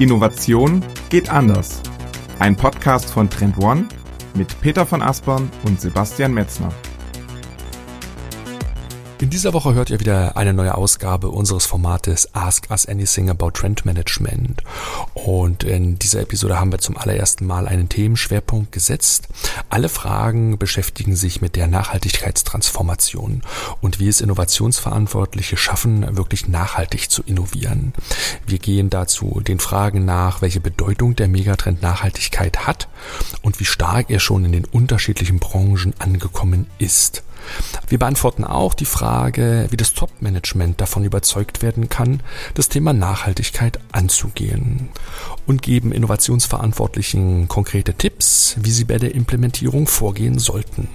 Innovation geht anders. Ein Podcast von Trend One mit Peter von Aspern und Sebastian Metzner. In dieser Woche hört ihr wieder eine neue Ausgabe unseres Formates Ask Us Anything About Trend Management. Und in dieser Episode haben wir zum allerersten Mal einen Themenschwerpunkt gesetzt. Alle Fragen beschäftigen sich mit der Nachhaltigkeitstransformation und wie es Innovationsverantwortliche schaffen, wirklich nachhaltig zu innovieren. Wir gehen dazu den Fragen nach, welche Bedeutung der Megatrend Nachhaltigkeit hat und wie stark er schon in den unterschiedlichen Branchen angekommen ist. Wir beantworten auch die Frage, wie das Top-Management davon überzeugt werden kann, das Thema Nachhaltigkeit anzugehen und geben Innovationsverantwortlichen konkrete Tipps, wie sie bei der Implementierung vorgehen sollten.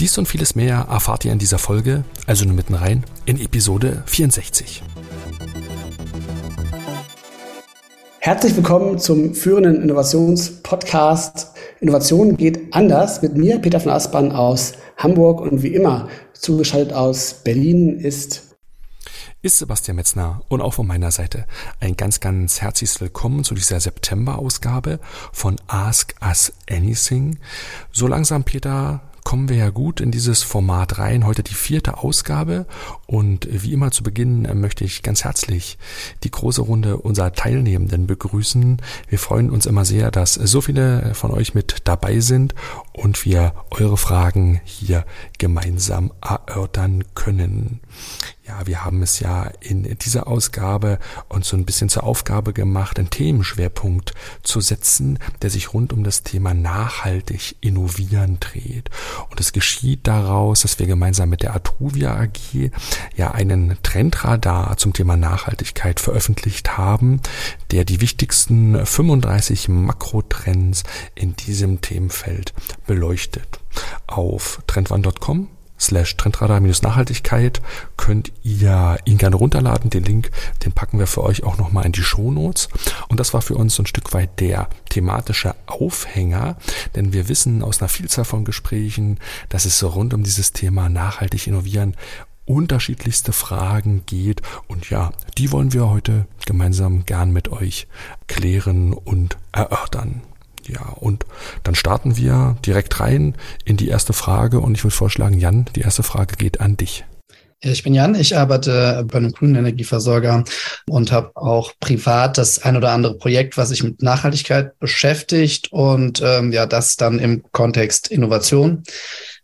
Dies und vieles mehr erfahrt ihr in dieser Folge, also nur mitten rein, in Episode 64. Herzlich willkommen zum führenden Innovationspodcast. Innovation geht anders mit mir, Peter von Aspern aus Hamburg und wie immer zugeschaltet aus Berlin ist ist Sebastian Metzner und auch von meiner Seite ein ganz, ganz herzliches Willkommen zu dieser September-Ausgabe von Ask Us Anything. So langsam, Peter, kommen wir ja gut in dieses Format rein. Heute die vierte Ausgabe und wie immer zu Beginn möchte ich ganz herzlich die große Runde unserer Teilnehmenden begrüßen. Wir freuen uns immer sehr, dass so viele von euch mit dabei sind und wir eure Fragen hier gemeinsam erörtern können. Ja, wir haben es ja in dieser Ausgabe uns so ein bisschen zur Aufgabe gemacht, einen Themenschwerpunkt zu setzen, der sich rund um das Thema nachhaltig innovieren dreht. Und es geschieht daraus, dass wir gemeinsam mit der Atruvia AG ja einen Trendradar zum Thema Nachhaltigkeit veröffentlicht haben, der die wichtigsten 35 Makrotrends in diesem Themenfeld beleuchtet. Auf trendone.com slash Trendradar-Nachhaltigkeit könnt ihr ihn gerne runterladen. Den Link, den packen wir für euch auch nochmal in die Shownotes. Und das war für uns so ein Stück weit der thematische Aufhänger, denn wir wissen aus einer Vielzahl von Gesprächen, dass es rund um dieses Thema nachhaltig innovieren unterschiedlichste Fragen geht. Und ja, die wollen wir heute gemeinsam gern mit euch klären und erörtern. Ja, und dann starten wir direkt rein in die erste Frage und ich würde vorschlagen, Jan, die erste Frage geht an dich. Ich bin Jan, ich arbeite bei einem grünen Energieversorger und habe auch privat das ein oder andere Projekt, was sich mit Nachhaltigkeit beschäftigt und ähm, ja, das dann im Kontext Innovation.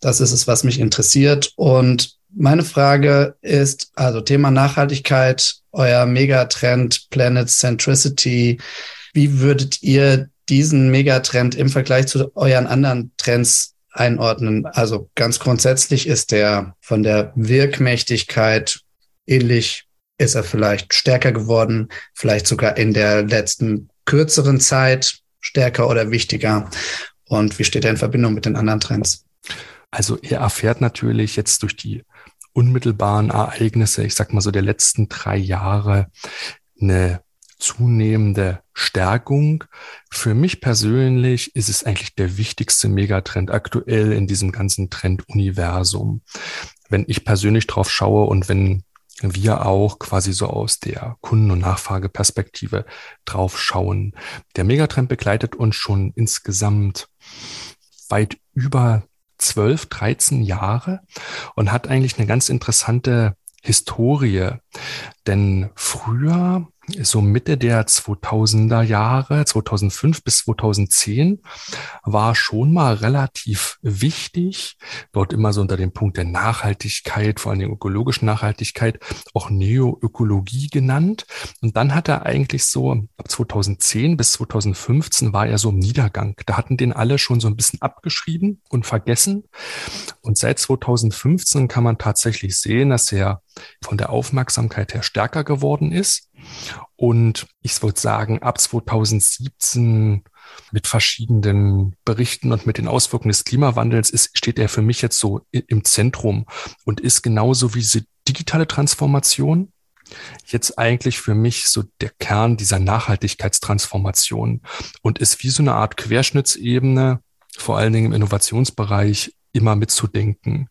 Das ist es, was mich interessiert. Und meine Frage ist, also Thema Nachhaltigkeit, euer Megatrend Planet Centricity. Wie würdet ihr diesen Megatrend im Vergleich zu euren anderen Trends einordnen? Also ganz grundsätzlich ist der von der Wirkmächtigkeit ähnlich, ist er vielleicht stärker geworden, vielleicht sogar in der letzten kürzeren Zeit stärker oder wichtiger? Und wie steht er in Verbindung mit den anderen Trends? Also er erfährt natürlich jetzt durch die unmittelbaren Ereignisse, ich sag mal so der letzten drei Jahre, eine zunehmende Stärkung. Für mich persönlich ist es eigentlich der wichtigste Megatrend aktuell in diesem ganzen Trenduniversum. Wenn ich persönlich drauf schaue und wenn wir auch quasi so aus der Kunden- und Nachfrageperspektive drauf schauen. Der Megatrend begleitet uns schon insgesamt weit über 12, 13 Jahre und hat eigentlich eine ganz interessante Historie. Denn früher so Mitte der 2000er Jahre, 2005 bis 2010, war schon mal relativ wichtig, dort immer so unter dem Punkt der Nachhaltigkeit, vor allem der ökologischen Nachhaltigkeit, auch Neoökologie genannt. Und dann hat er eigentlich so ab 2010 bis 2015 war er so im Niedergang. Da hatten den alle schon so ein bisschen abgeschrieben und vergessen. Und seit 2015 kann man tatsächlich sehen, dass er von der Aufmerksamkeit her stärker geworden ist. Und ich würde sagen, ab 2017 mit verschiedenen Berichten und mit den Auswirkungen des Klimawandels ist, steht er für mich jetzt so im Zentrum und ist genauso wie diese digitale Transformation jetzt eigentlich für mich so der Kern dieser Nachhaltigkeitstransformation und ist wie so eine Art Querschnittsebene, vor allen Dingen im Innovationsbereich, immer mitzudenken.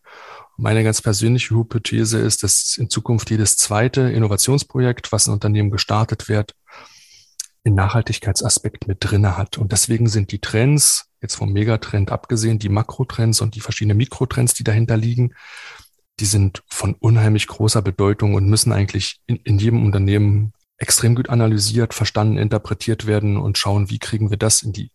Meine ganz persönliche Hypothese ist, dass in Zukunft jedes zweite Innovationsprojekt, was ein Unternehmen gestartet wird, einen Nachhaltigkeitsaspekt mit drinne hat. Und deswegen sind die Trends, jetzt vom Megatrend abgesehen, die Makrotrends und die verschiedenen Mikrotrends, die dahinter liegen, die sind von unheimlich großer Bedeutung und müssen eigentlich in, in jedem Unternehmen extrem gut analysiert, verstanden, interpretiert werden und schauen, wie kriegen wir das in die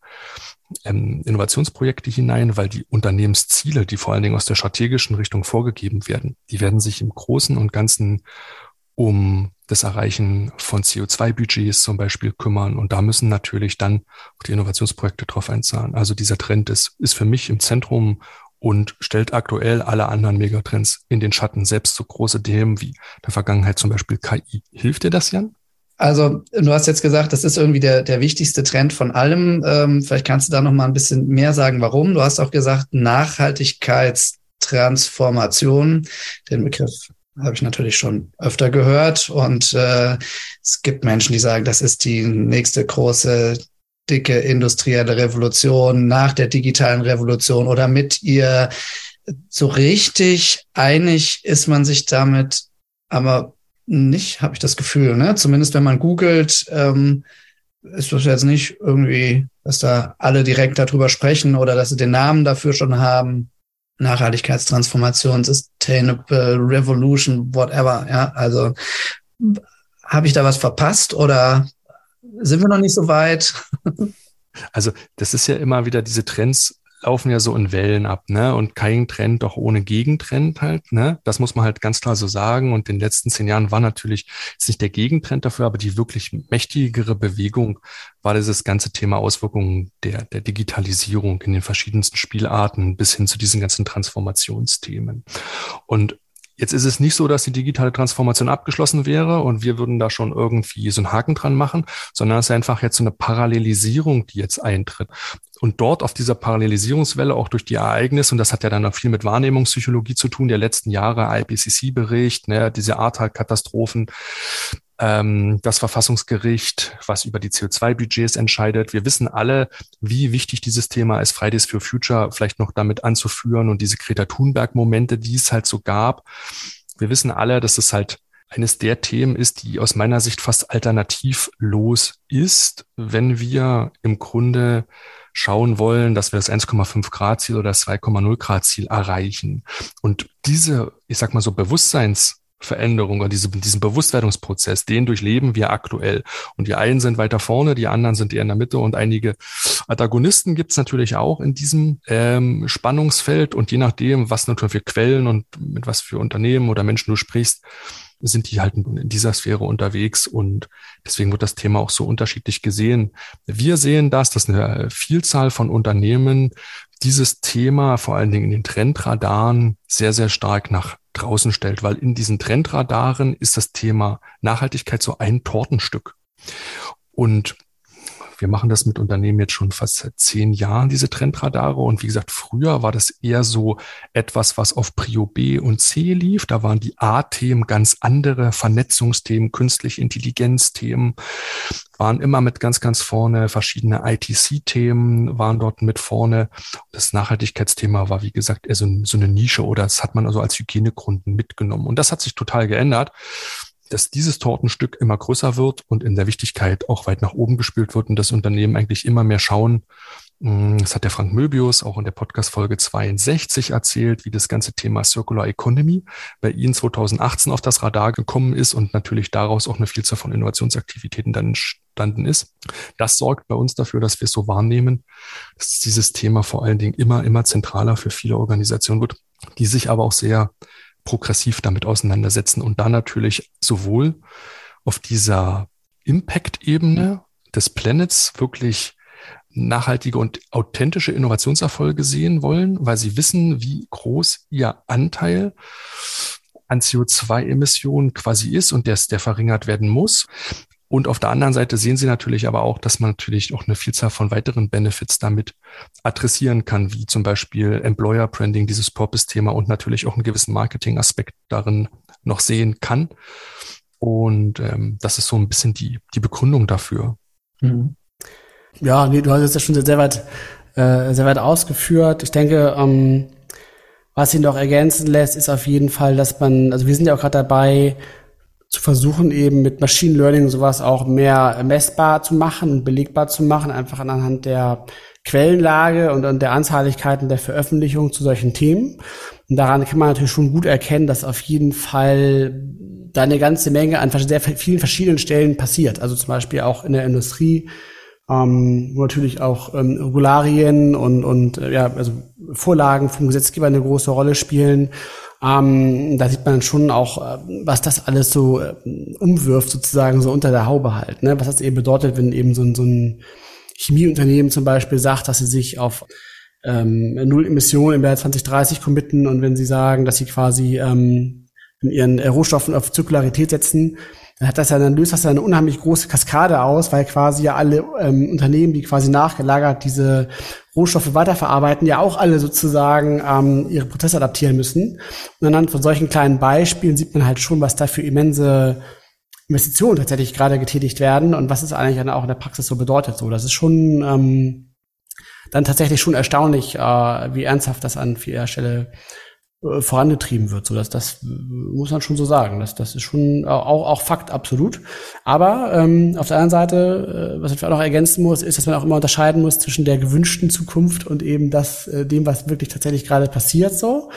ähm, Innovationsprojekte hinein, weil die Unternehmensziele, die vor allen Dingen aus der strategischen Richtung vorgegeben werden, die werden sich im Großen und Ganzen um das Erreichen von CO2-Budgets zum Beispiel kümmern. Und da müssen natürlich dann auch die Innovationsprojekte drauf einzahlen. Also dieser Trend ist, ist für mich im Zentrum und stellt aktuell alle anderen Megatrends in den Schatten, selbst so große Themen wie der Vergangenheit zum Beispiel KI. Hilft dir das, Jan? Also du hast jetzt gesagt, das ist irgendwie der, der wichtigste Trend von allem. Ähm, vielleicht kannst du da noch mal ein bisschen mehr sagen, warum. Du hast auch gesagt, Nachhaltigkeitstransformation. Den Begriff habe ich natürlich schon öfter gehört. Und äh, es gibt Menschen, die sagen, das ist die nächste große, dicke industrielle Revolution nach der digitalen Revolution oder mit ihr. So richtig einig ist man sich damit aber nicht, habe ich das Gefühl. Ne? Zumindest wenn man googelt, ähm, ist das jetzt nicht irgendwie, dass da alle direkt darüber sprechen oder dass sie den Namen dafür schon haben. Nachhaltigkeitstransformation, Sustainable Revolution, whatever. Ja, also habe ich da was verpasst oder sind wir noch nicht so weit? Also das ist ja immer wieder diese Trends, laufen ja so in Wellen ab, ne? Und kein Trend doch ohne Gegentrend halt, ne? Das muss man halt ganz klar so sagen. Und in den letzten zehn Jahren war natürlich jetzt nicht der Gegentrend dafür, aber die wirklich mächtigere Bewegung war dieses ganze Thema Auswirkungen der, der Digitalisierung in den verschiedensten Spielarten bis hin zu diesen ganzen Transformationsthemen. Und Jetzt ist es nicht so, dass die digitale Transformation abgeschlossen wäre und wir würden da schon irgendwie so einen Haken dran machen, sondern es ist einfach jetzt so eine Parallelisierung, die jetzt eintritt. Und dort auf dieser Parallelisierungswelle auch durch die Ereignisse, und das hat ja dann auch viel mit Wahrnehmungspsychologie zu tun, der letzten Jahre, IPCC-Bericht, ne, diese Ahrtal-Katastrophen, ähm, das Verfassungsgericht, was über die CO2-Budgets entscheidet. Wir wissen alle, wie wichtig dieses Thema ist, Fridays for Future vielleicht noch damit anzuführen und diese Greta Thunberg-Momente, die es halt so gab. Wir wissen alle, dass es halt eines der Themen ist, die aus meiner Sicht fast alternativlos ist, wenn wir im Grunde schauen wollen, dass wir das 1,5 Grad Ziel oder das 2,0 Grad Ziel erreichen. Und diese, ich sag mal so Bewusstseins Veränderung oder diese, diesen Bewusstwerdungsprozess, den durchleben wir aktuell. Und die einen sind weiter vorne, die anderen sind eher in der Mitte und einige Antagonisten gibt es natürlich auch in diesem ähm, Spannungsfeld. Und je nachdem, was natürlich für Quellen und mit was für Unternehmen oder Menschen du sprichst, sind die halt in dieser Sphäre unterwegs und deswegen wird das Thema auch so unterschiedlich gesehen. Wir sehen das, dass eine Vielzahl von Unternehmen dieses Thema vor allen Dingen in den Trendradaren sehr, sehr stark nach draußen stellt, weil in diesen Trendradaren ist das Thema Nachhaltigkeit so ein Tortenstück. Und wir machen das mit Unternehmen jetzt schon fast seit zehn Jahren, diese Trendradare. Und wie gesagt, früher war das eher so etwas, was auf Prio B und C lief. Da waren die A-Themen ganz andere, Vernetzungsthemen, künstliche Intelligenzthemen, waren immer mit ganz, ganz vorne. Verschiedene ITC-Themen waren dort mit vorne. Das Nachhaltigkeitsthema war, wie gesagt, eher so, so eine Nische oder das hat man also als Hygienegründen mitgenommen. Und das hat sich total geändert dass dieses Tortenstück immer größer wird und in der Wichtigkeit auch weit nach oben gespült wird und das Unternehmen eigentlich immer mehr schauen. Mm, das hat der Frank Möbius auch in der Podcast-Folge 62 erzählt, wie das ganze Thema Circular Economy bei Ihnen 2018 auf das Radar gekommen ist und natürlich daraus auch eine Vielzahl von Innovationsaktivitäten dann entstanden ist. Das sorgt bei uns dafür, dass wir es so wahrnehmen, dass dieses Thema vor allen Dingen immer, immer zentraler für viele Organisationen wird, die sich aber auch sehr progressiv damit auseinandersetzen und da natürlich sowohl auf dieser Impact-Ebene des Planets wirklich nachhaltige und authentische Innovationserfolge sehen wollen, weil sie wissen, wie groß ihr Anteil an CO2-Emissionen quasi ist und der, der verringert werden muss. Und auf der anderen Seite sehen Sie natürlich aber auch, dass man natürlich auch eine Vielzahl von weiteren Benefits damit adressieren kann, wie zum Beispiel Employer Branding, dieses Purpose-Thema und natürlich auch einen gewissen Marketing-Aspekt darin noch sehen kann. Und ähm, das ist so ein bisschen die, die Begründung dafür. Mhm. Ja, nee, du hast es ja schon sehr weit, äh, sehr weit ausgeführt. Ich denke, ähm, was ihn noch ergänzen lässt, ist auf jeden Fall, dass man, also wir sind ja auch gerade dabei, zu versuchen, eben mit Machine Learning sowas auch mehr messbar zu machen und belegbar zu machen, einfach anhand der Quellenlage und der Anzahligkeiten der Veröffentlichung zu solchen Themen. Und daran kann man natürlich schon gut erkennen, dass auf jeden Fall da eine ganze Menge an sehr vielen verschiedenen Stellen passiert. Also zum Beispiel auch in der Industrie, ähm, wo natürlich auch ähm, Regularien und, und äh, ja, also Vorlagen vom Gesetzgeber eine große Rolle spielen. Ähm, da sieht man schon auch, äh, was das alles so äh, umwirft, sozusagen so unter der Haube halt. Ne? Was das eben bedeutet, wenn eben so, ein so ein Chemieunternehmen zum Beispiel sagt, dass sie sich auf ähm, Null Emissionen im Jahr 2030 committen und wenn sie sagen, dass sie quasi ähm, in ihren Rohstoffen auf Zirkularität setzen, dann hat das ja dann löst das ja eine unheimlich große Kaskade aus, weil quasi ja alle ähm, Unternehmen, die quasi nachgelagert diese Rohstoffe weiterverarbeiten, ja auch alle sozusagen ähm, ihre Prozesse adaptieren müssen. Und anhand von solchen kleinen Beispielen sieht man halt schon, was da für immense Investitionen tatsächlich gerade getätigt werden und was es eigentlich dann auch in der Praxis so bedeutet. So, das ist schon ähm, dann tatsächlich schon erstaunlich, äh, wie ernsthaft das an vieler Stelle äh, vorangetrieben wird. So, dass das muss man schon so sagen. Das, das ist schon auch, auch Fakt absolut. Aber ähm, auf der anderen Seite, äh, was ich auch noch ergänzen muss, ist, dass man auch immer unterscheiden muss zwischen der gewünschten Zukunft und eben das, äh, dem, was wirklich tatsächlich gerade passiert. So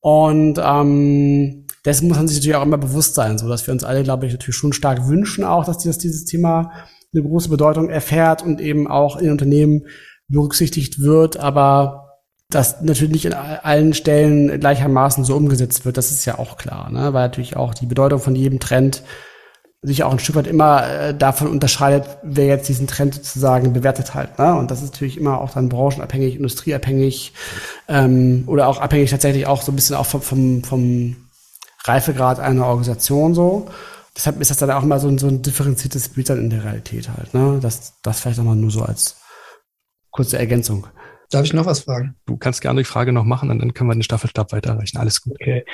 und ähm, dessen muss man sich natürlich auch immer bewusst sein, so dass wir uns alle, glaube ich, natürlich schon stark wünschen, auch dass dieses, dieses Thema eine große Bedeutung erfährt und eben auch in Unternehmen berücksichtigt wird, aber dass natürlich nicht in allen Stellen gleichermaßen so umgesetzt wird, das ist ja auch klar, ne? weil natürlich auch die Bedeutung von jedem Trend sich auch ein Stück weit immer äh, davon unterscheidet, wer jetzt diesen Trend sozusagen bewertet halt. Ne? Und das ist natürlich immer auch dann branchenabhängig, industrieabhängig ähm, oder auch abhängig tatsächlich auch so ein bisschen auch vom, vom, vom Reifegrad einer Organisation so. Deshalb ist das dann auch immer so ein, so ein differenziertes Bild dann in der Realität halt. Ne? Das, das vielleicht nochmal nur so als kurze Ergänzung. Darf ich noch was fragen? Du kannst gerne die Frage noch machen und dann können wir den Staffelstab weiterreichen. Alles gut. Okay.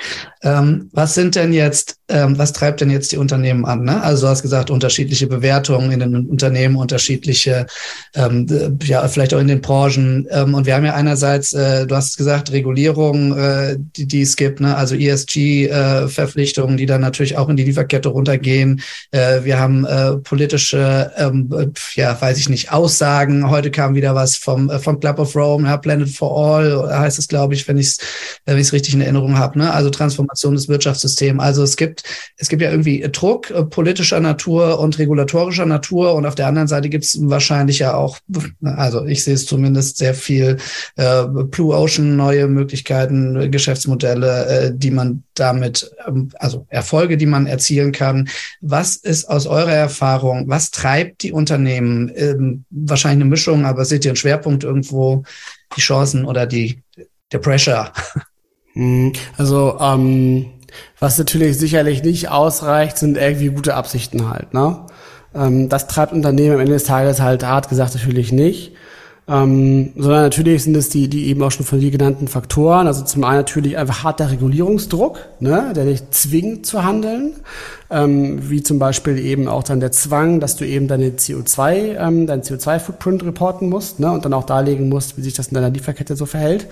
Ähm, was sind denn jetzt, ähm, was treibt denn jetzt die Unternehmen an? Ne? Also du hast gesagt, unterschiedliche Bewertungen in den Unternehmen, unterschiedliche, ähm, ja, vielleicht auch in den Branchen. Ähm, und wir haben ja einerseits, äh, du hast gesagt, Regulierung, äh, die, die es gibt, ne? also ESG-Verpflichtungen, äh, die dann natürlich auch in die Lieferkette runtergehen. Äh, wir haben äh, politische, ähm, ja, weiß ich nicht, Aussagen. Heute kam wieder was vom, äh, vom Club of Rome Rome, ja, Planet for All heißt es, glaube ich, wenn ich es wenn richtig in Erinnerung habe. Ne? Also Transformation des Wirtschaftssystems. Also es gibt, es gibt ja irgendwie Druck äh, politischer Natur und regulatorischer Natur und auf der anderen Seite gibt es wahrscheinlich ja auch, also ich sehe es zumindest sehr viel äh, Blue Ocean, neue Möglichkeiten, Geschäftsmodelle, äh, die man damit, ähm, also Erfolge, die man erzielen kann. Was ist aus eurer Erfahrung, was treibt die Unternehmen? Ähm, wahrscheinlich eine Mischung, aber seht ihr einen Schwerpunkt irgendwo, die Chancen oder die, der Pressure? Hm, also, ähm, was natürlich sicherlich nicht ausreicht, sind irgendwie gute Absichten halt, ne? Ähm, das treibt Unternehmen am Ende des Tages halt hart gesagt natürlich nicht. Ähm, sondern natürlich sind es die, die eben auch schon von dir genannten Faktoren. Also zum einen natürlich einfach harter Regulierungsdruck, ne, der dich zwingt zu handeln, ähm, wie zum Beispiel eben auch dann der Zwang, dass du eben deine CO2, ähm, deinen CO2-Footprint reporten musst, ne, und dann auch darlegen musst, wie sich das in deiner Lieferkette so verhält.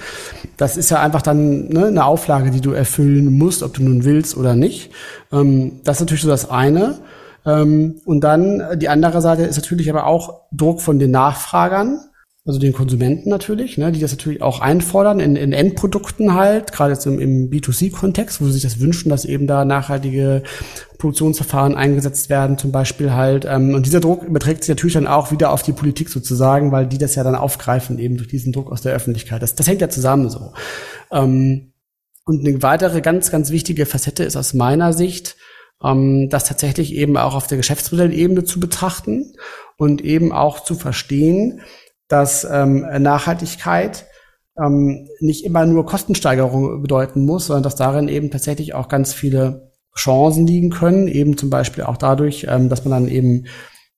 Das ist ja einfach dann ne, eine Auflage, die du erfüllen musst, ob du nun willst oder nicht. Ähm, das ist natürlich so das eine. Ähm, und dann die andere Seite ist natürlich aber auch Druck von den Nachfragern also den Konsumenten natürlich, ne, die das natürlich auch einfordern in, in Endprodukten halt, gerade jetzt im, im B2C-Kontext, wo sie sich das wünschen, dass eben da nachhaltige Produktionsverfahren eingesetzt werden, zum Beispiel halt. Ähm, und dieser Druck überträgt sich natürlich dann auch wieder auf die Politik sozusagen, weil die das ja dann aufgreifen, eben durch diesen Druck aus der Öffentlichkeit. Das, das hängt ja zusammen so. Ähm, und eine weitere ganz, ganz wichtige Facette ist aus meiner Sicht, ähm, das tatsächlich eben auch auf der Geschäftsmodellebene zu betrachten und eben auch zu verstehen, dass ähm, Nachhaltigkeit ähm, nicht immer nur Kostensteigerung bedeuten muss, sondern dass darin eben tatsächlich auch ganz viele Chancen liegen können, eben zum Beispiel auch dadurch, ähm, dass man dann eben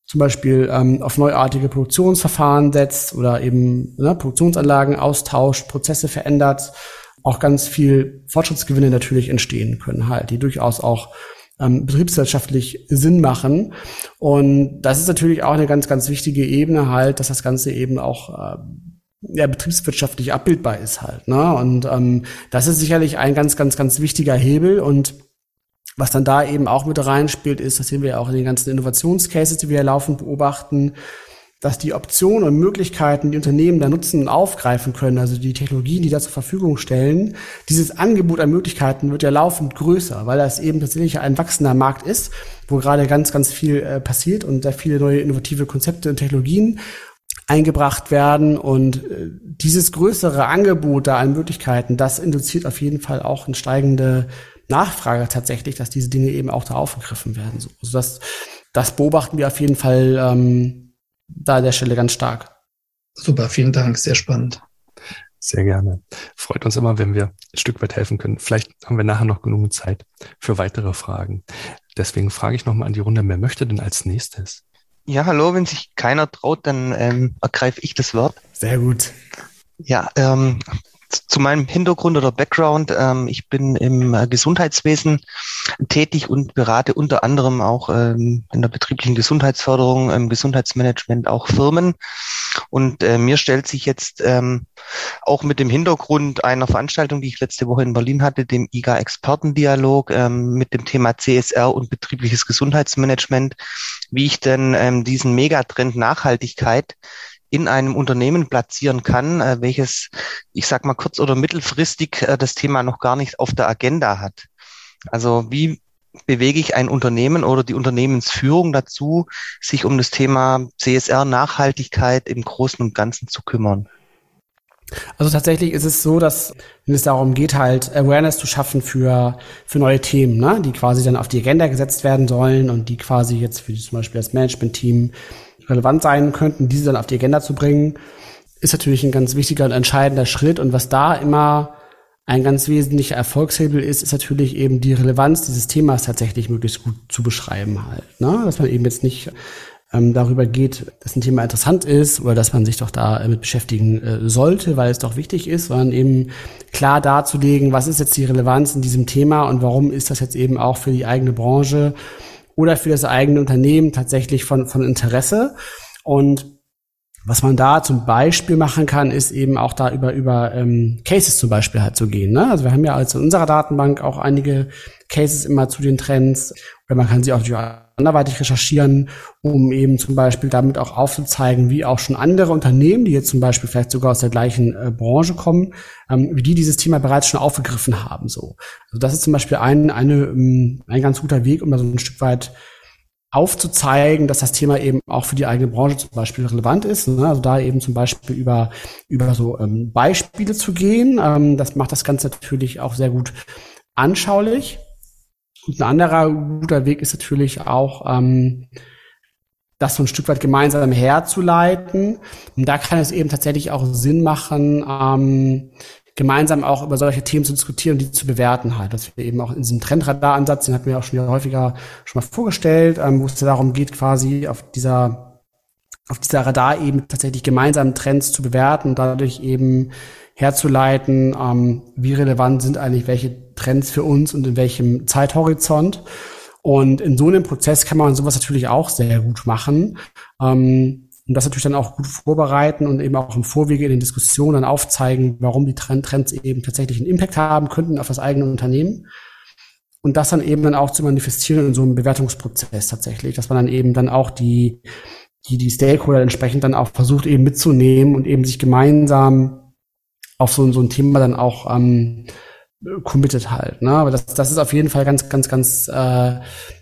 zum Beispiel ähm, auf neuartige Produktionsverfahren setzt oder eben ne, Produktionsanlagen austauscht, Prozesse verändert, auch ganz viel Fortschrittsgewinne natürlich entstehen können halt, die durchaus auch ähm, betriebswirtschaftlich Sinn machen. Und das ist natürlich auch eine ganz, ganz wichtige Ebene halt, dass das Ganze eben auch äh, ja, betriebswirtschaftlich abbildbar ist halt. Ne? Und ähm, das ist sicherlich ein ganz, ganz, ganz wichtiger Hebel und Was dann da eben auch mit reinspielt, ist, das sehen wir ja auch in den ganzen Innovationscases, die wir laufend beobachten, dass die Optionen und Möglichkeiten, die Unternehmen da nutzen und aufgreifen können, also die Technologien, die da zur Verfügung stellen, dieses Angebot an Möglichkeiten wird ja laufend größer, weil das eben tatsächlich ein wachsender Markt ist, wo gerade ganz, ganz viel äh, passiert und sehr viele neue innovative Konzepte und Technologien eingebracht werden und äh, dieses größere Angebot da an Möglichkeiten, das induziert auf jeden Fall auch eine steigende Nachfrage tatsächlich, dass diese Dinge eben auch da aufgegriffen werden. So, also das, das beobachten wir auf jeden Fall ähm, da an der Stelle ganz stark. Super, vielen Dank, sehr spannend. Sehr gerne. Freut uns immer, wenn wir ein Stück weit helfen können. Vielleicht haben wir nachher noch genug Zeit für weitere Fragen. Deswegen frage ich nochmal an die Runde, wer möchte denn als nächstes? Ja, hallo, wenn sich keiner traut, dann ähm, ergreife ich das Wort. Sehr gut. Ja, ähm, zu meinem Hintergrund oder Background. Ähm, ich bin im äh, Gesundheitswesen tätig und berate unter anderem auch ähm, in der betrieblichen Gesundheitsförderung, im Gesundheitsmanagement auch Firmen. Und äh, mir stellt sich jetzt ähm, auch mit dem Hintergrund einer Veranstaltung, die ich letzte Woche in Berlin hatte, dem IGA Expertendialog ähm, mit dem Thema CSR und betriebliches Gesundheitsmanagement, wie ich denn ähm, diesen Megatrend Nachhaltigkeit in einem Unternehmen platzieren kann, äh, welches, ich sag mal kurz oder mittelfristig äh, das Thema noch gar nicht auf der Agenda hat. Also wie bewege ich ein Unternehmen oder die Unternehmensführung dazu, sich um das Thema CSR Nachhaltigkeit im Großen und Ganzen zu kümmern? Also tatsächlich ist es so, dass wenn es darum geht, halt Awareness zu schaffen für, für neue Themen, ne, die quasi dann auf die Agenda gesetzt werden sollen und die quasi jetzt für zum Beispiel das Management-Team relevant sein könnten, diese dann auf die Agenda zu bringen, ist natürlich ein ganz wichtiger und entscheidender Schritt. Und was da immer ein ganz wesentlicher Erfolgshebel ist, ist natürlich eben die Relevanz dieses Themas tatsächlich möglichst gut zu beschreiben halt. Ne? Dass man eben jetzt nicht ähm, darüber geht, dass ein Thema interessant ist oder dass man sich doch damit beschäftigen äh, sollte, weil es doch wichtig ist, sondern eben klar darzulegen, was ist jetzt die Relevanz in diesem Thema und warum ist das jetzt eben auch für die eigene Branche oder für das eigene Unternehmen tatsächlich von, von Interesse. Und was man da zum Beispiel machen kann, ist eben auch da über, über ähm, Cases zum Beispiel halt zu gehen. Ne? Also wir haben ja also in unserer Datenbank auch einige Cases immer zu den Trends oder man kann sie auch anderweitig recherchieren, um eben zum Beispiel damit auch aufzuzeigen, wie auch schon andere Unternehmen, die jetzt zum Beispiel vielleicht sogar aus der gleichen äh, Branche kommen, ähm, wie die dieses Thema bereits schon aufgegriffen haben. So, also das ist zum Beispiel ein, eine, ähm, ein ganz guter Weg, um da so ein Stück weit aufzuzeigen, dass das Thema eben auch für die eigene Branche zum Beispiel relevant ist. Ne? Also da eben zum Beispiel über, über so ähm, Beispiele zu gehen. Ähm, das macht das Ganze natürlich auch sehr gut anschaulich. Und ein anderer guter Weg ist natürlich auch, ähm, das so ein Stück weit gemeinsam herzuleiten. Und da kann es eben tatsächlich auch Sinn machen, ähm, gemeinsam auch über solche Themen zu diskutieren und die zu bewerten halt. Dass wir eben auch in diesem Trendradar-Ansatz, den hatten wir auch schon häufiger schon mal vorgestellt, ähm, wo es darum geht, quasi auf dieser auf dieser Radar eben tatsächlich gemeinsam Trends zu bewerten und dadurch eben herzuleiten, ähm, wie relevant sind eigentlich welche Trends für uns und in welchem Zeithorizont. Und in so einem Prozess kann man sowas natürlich auch sehr gut machen. Ähm, und das natürlich dann auch gut vorbereiten und eben auch im Vorwege in den Diskussionen dann aufzeigen, warum die Trends eben tatsächlich einen Impact haben könnten auf das eigene Unternehmen. Und das dann eben dann auch zu manifestieren in so einem Bewertungsprozess tatsächlich, dass man dann eben dann auch die, die, die Stakeholder entsprechend dann auch versucht eben mitzunehmen und eben sich gemeinsam auf so, so ein Thema dann auch ähm, committed halt. Ne? Aber das, das ist auf jeden Fall ganz, ganz, ganz äh,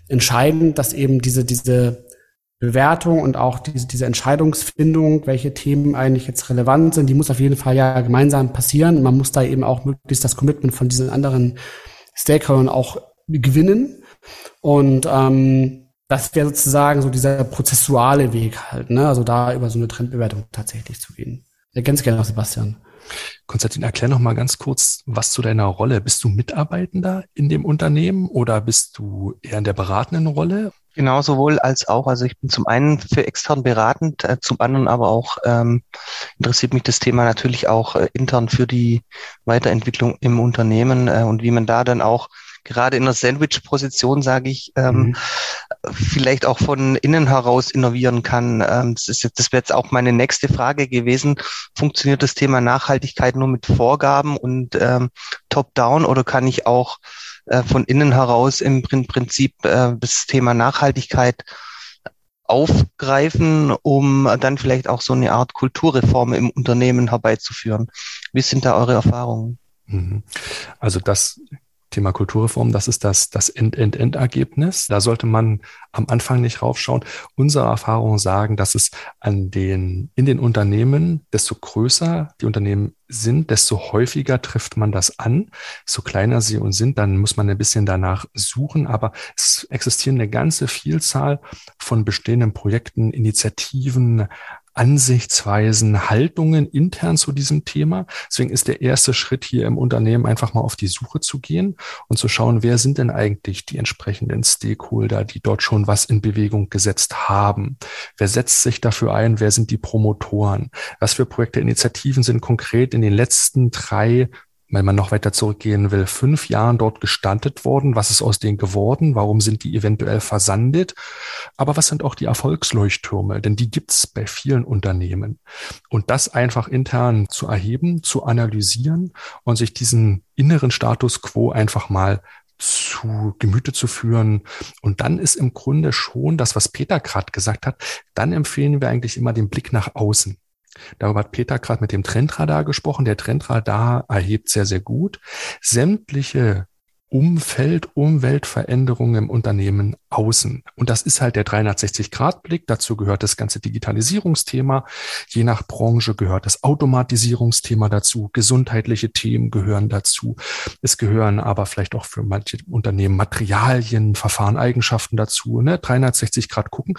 entscheidend, dass eben diese, diese Bewertung und auch diese, diese Entscheidungsfindung, welche Themen eigentlich jetzt relevant sind, die muss auf jeden Fall ja gemeinsam passieren. Man muss da eben auch möglichst das Commitment von diesen anderen Stakeholdern auch gewinnen. Und ähm, das wäre sozusagen so dieser prozessuale Weg halt, ne? Also da über so eine Trendbewertung tatsächlich zu gehen. Ergänzt gerne noch Sebastian. Konstantin, erklär noch mal ganz kurz was zu deiner Rolle. Bist du Mitarbeitender in dem Unternehmen oder bist du eher in der beratenden Rolle? Genau, sowohl als auch. Also ich bin zum einen für extern beratend, äh, zum anderen aber auch ähm, interessiert mich das Thema natürlich auch äh, intern für die Weiterentwicklung im Unternehmen äh, und wie man da dann auch gerade in der Sandwich-Position, sage ich, ähm, mhm. vielleicht auch von innen heraus innovieren kann. Ähm, das ist jetzt, das wäre jetzt auch meine nächste Frage gewesen. Funktioniert das Thema Nachhaltigkeit nur mit Vorgaben und ähm, Top-Down oder kann ich auch äh, von innen heraus im Prinzip äh, das Thema Nachhaltigkeit aufgreifen, um dann vielleicht auch so eine Art Kulturreform im Unternehmen herbeizuführen. Wie sind da eure Erfahrungen? Mhm. Also das Thema Kulturreform, das ist das, das End-End-End-Ergebnis. Da sollte man am Anfang nicht raufschauen. Unsere Erfahrungen sagen, dass es an den, in den Unternehmen, desto größer die Unternehmen sind, desto häufiger trifft man das an. So kleiner sie und sind, dann muss man ein bisschen danach suchen. Aber es existieren eine ganze Vielzahl von bestehenden Projekten, Initiativen, Ansichtsweisen, Haltungen intern zu diesem Thema. Deswegen ist der erste Schritt hier im Unternehmen einfach mal auf die Suche zu gehen und zu schauen, wer sind denn eigentlich die entsprechenden Stakeholder, die dort schon was in Bewegung gesetzt haben. Wer setzt sich dafür ein? Wer sind die Promotoren? Was für Projekte, Initiativen sind konkret in den letzten drei wenn man noch weiter zurückgehen will, fünf Jahren dort gestandet worden. Was ist aus denen geworden? Warum sind die eventuell versandet? Aber was sind auch die Erfolgsleuchttürme? Denn die gibt's bei vielen Unternehmen. Und das einfach intern zu erheben, zu analysieren und sich diesen inneren Status quo einfach mal zu Gemüte zu führen. Und dann ist im Grunde schon das, was Peter gerade gesagt hat, dann empfehlen wir eigentlich immer den Blick nach außen. Darüber hat Peter gerade mit dem Trendradar gesprochen. Der Trendradar erhebt sehr, sehr gut sämtliche Umfeld, Umweltveränderungen im Unternehmen außen. Und das ist halt der 360-Grad-Blick. Dazu gehört das ganze Digitalisierungsthema. Je nach Branche gehört das Automatisierungsthema dazu. Gesundheitliche Themen gehören dazu. Es gehören aber vielleicht auch für manche Unternehmen Materialien, Verfahren, Eigenschaften dazu. Ne? 360 Grad gucken.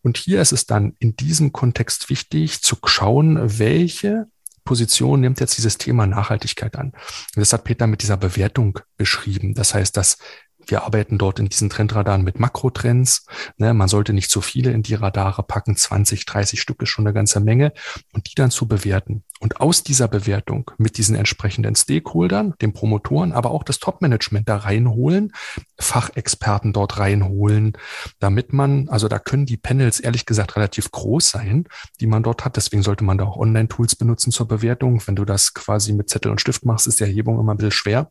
Und hier ist es dann in diesem Kontext wichtig zu schauen, welche Position nimmt jetzt dieses Thema Nachhaltigkeit an. Und das hat Peter mit dieser Bewertung beschrieben. Das heißt, dass wir arbeiten dort in diesen Trendradaren mit Makrotrends. Ne, man sollte nicht zu viele in die Radare packen. 20, 30 Stück ist schon eine ganze Menge. Und die dann zu bewerten. Und aus dieser Bewertung mit diesen entsprechenden Stakeholdern, den Promotoren, aber auch das Top-Management da reinholen, Fachexperten dort reinholen, damit man, also da können die Panels ehrlich gesagt relativ groß sein, die man dort hat. Deswegen sollte man da auch Online-Tools benutzen zur Bewertung. Wenn du das quasi mit Zettel und Stift machst, ist die Erhebung immer ein bisschen schwer.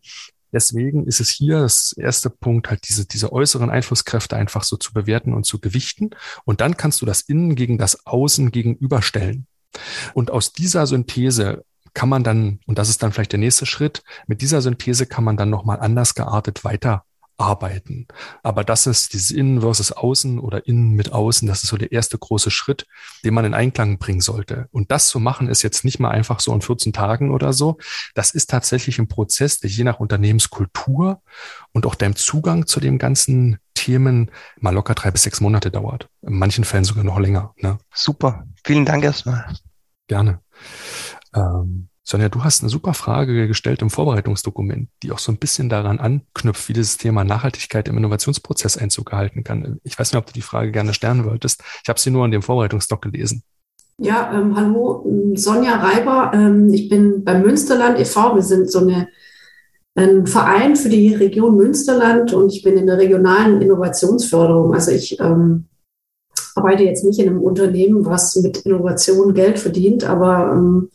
Deswegen ist es hier das erste Punkt, halt diese, diese äußeren Einflusskräfte einfach so zu bewerten und zu gewichten. Und dann kannst du das Innen gegen das Außen gegenüberstellen. Und aus dieser Synthese kann man dann, und das ist dann vielleicht der nächste Schritt, mit dieser Synthese kann man dann nochmal anders geartet weiter arbeiten. Aber das ist dieses Innen versus Außen oder Innen mit Außen, das ist so der erste große Schritt, den man in Einklang bringen sollte. Und das zu machen ist jetzt nicht mal einfach so in 14 Tagen oder so. Das ist tatsächlich ein Prozess, der je nach Unternehmenskultur und auch deinem Zugang zu dem ganzen Themen mal locker drei bis sechs Monate dauert. In manchen Fällen sogar noch länger. Ne? Super. Vielen Dank erstmal. Gerne. Ähm, Sonja, du hast eine super Frage gestellt im Vorbereitungsdokument, die auch so ein bisschen daran anknüpft, wie dieses Thema Nachhaltigkeit im Innovationsprozess Einzug gehalten kann. Ich weiß nicht, ob du die Frage gerne stellen wolltest. Ich habe sie nur in dem Vorbereitungsdoc gelesen. Ja, ähm, hallo, ähm, Sonja Reiber. Ähm, ich bin beim Münsterland e.V. Wir sind so eine, ein Verein für die Region Münsterland und ich bin in der regionalen Innovationsförderung. Also ich ähm, arbeite jetzt nicht in einem Unternehmen, was mit Innovation Geld verdient, aber ähm,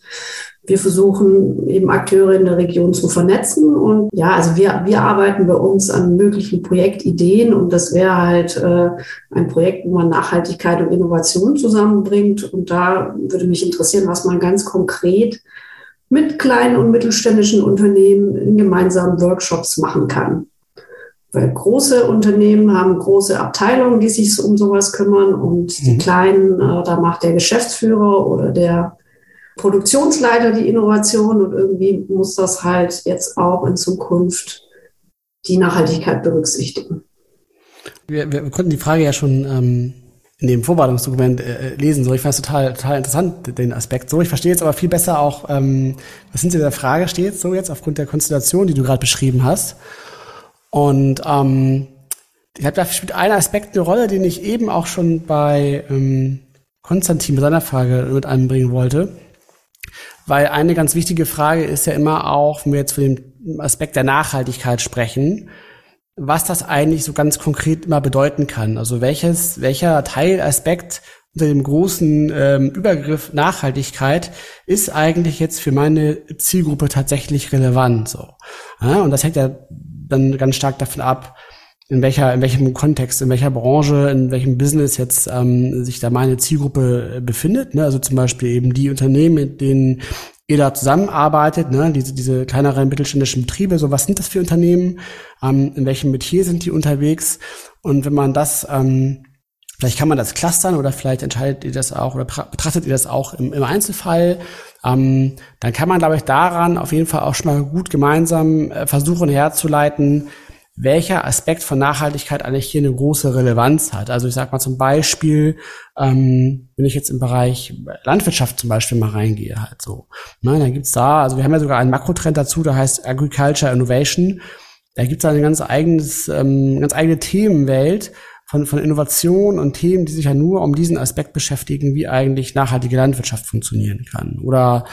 wir versuchen eben Akteure in der Region zu vernetzen und ja, also wir, wir arbeiten bei uns an möglichen Projektideen und das wäre halt äh, ein Projekt, wo man Nachhaltigkeit und Innovation zusammenbringt und da würde mich interessieren, was man ganz konkret mit kleinen und mittelständischen Unternehmen in gemeinsamen Workshops machen kann. Weil große Unternehmen haben große Abteilungen, die sich um sowas kümmern und die mhm. kleinen, äh, da macht der Geschäftsführer oder der Produktionsleiter die Innovation und irgendwie muss das halt jetzt auch in Zukunft die Nachhaltigkeit berücksichtigen. Wir, wir konnten die Frage ja schon ähm, in dem Vorbereitungsdokument äh, lesen. So, ich fand es total, total interessant, den Aspekt. So, ich verstehe jetzt aber viel besser auch, ähm, was hinter der Frage steht, so jetzt aufgrund der Konstellation, die du gerade beschrieben hast. Und ähm, ich habe da spielt ein Aspekt eine Rolle, den ich eben auch schon bei ähm, Konstantin mit seiner Frage mit einbringen wollte. Weil eine ganz wichtige Frage ist ja immer auch, wenn wir jetzt von dem Aspekt der Nachhaltigkeit sprechen, was das eigentlich so ganz konkret immer bedeuten kann. Also welches, welcher Teilaspekt unter dem großen ähm, Übergriff Nachhaltigkeit ist eigentlich jetzt für meine Zielgruppe tatsächlich relevant. So. Ja, und das hängt ja dann ganz stark davon ab, in welcher, in welchem Kontext, in welcher Branche, in welchem Business jetzt ähm, sich da meine Zielgruppe äh, befindet. Ne? Also zum Beispiel eben die Unternehmen, mit denen ihr da zusammenarbeitet, ne? diese, diese kleineren mittelständischen Betriebe, so was sind das für Unternehmen, ähm, in welchem Metier sind die unterwegs und wenn man das ähm, Vielleicht kann man das clustern oder vielleicht entscheidet ihr das auch oder betrachtet ihr das auch im, im Einzelfall. Ähm, dann kann man, glaube ich, daran auf jeden Fall auch schon mal gut gemeinsam äh, versuchen herzuleiten, welcher Aspekt von Nachhaltigkeit eigentlich hier eine große Relevanz hat. Also ich sage mal zum Beispiel, ähm, wenn ich jetzt im Bereich Landwirtschaft zum Beispiel mal reingehe, halt so. Ne, dann gibt's da, also wir haben ja sogar einen Makrotrend dazu, der heißt Agriculture Innovation. Da gibt's da eine ganz eigenes, ähm, ganz eigene Themenwelt von, von Innovation und Themen, die sich ja nur um diesen Aspekt beschäftigen, wie eigentlich nachhaltige Landwirtschaft funktionieren kann. Oder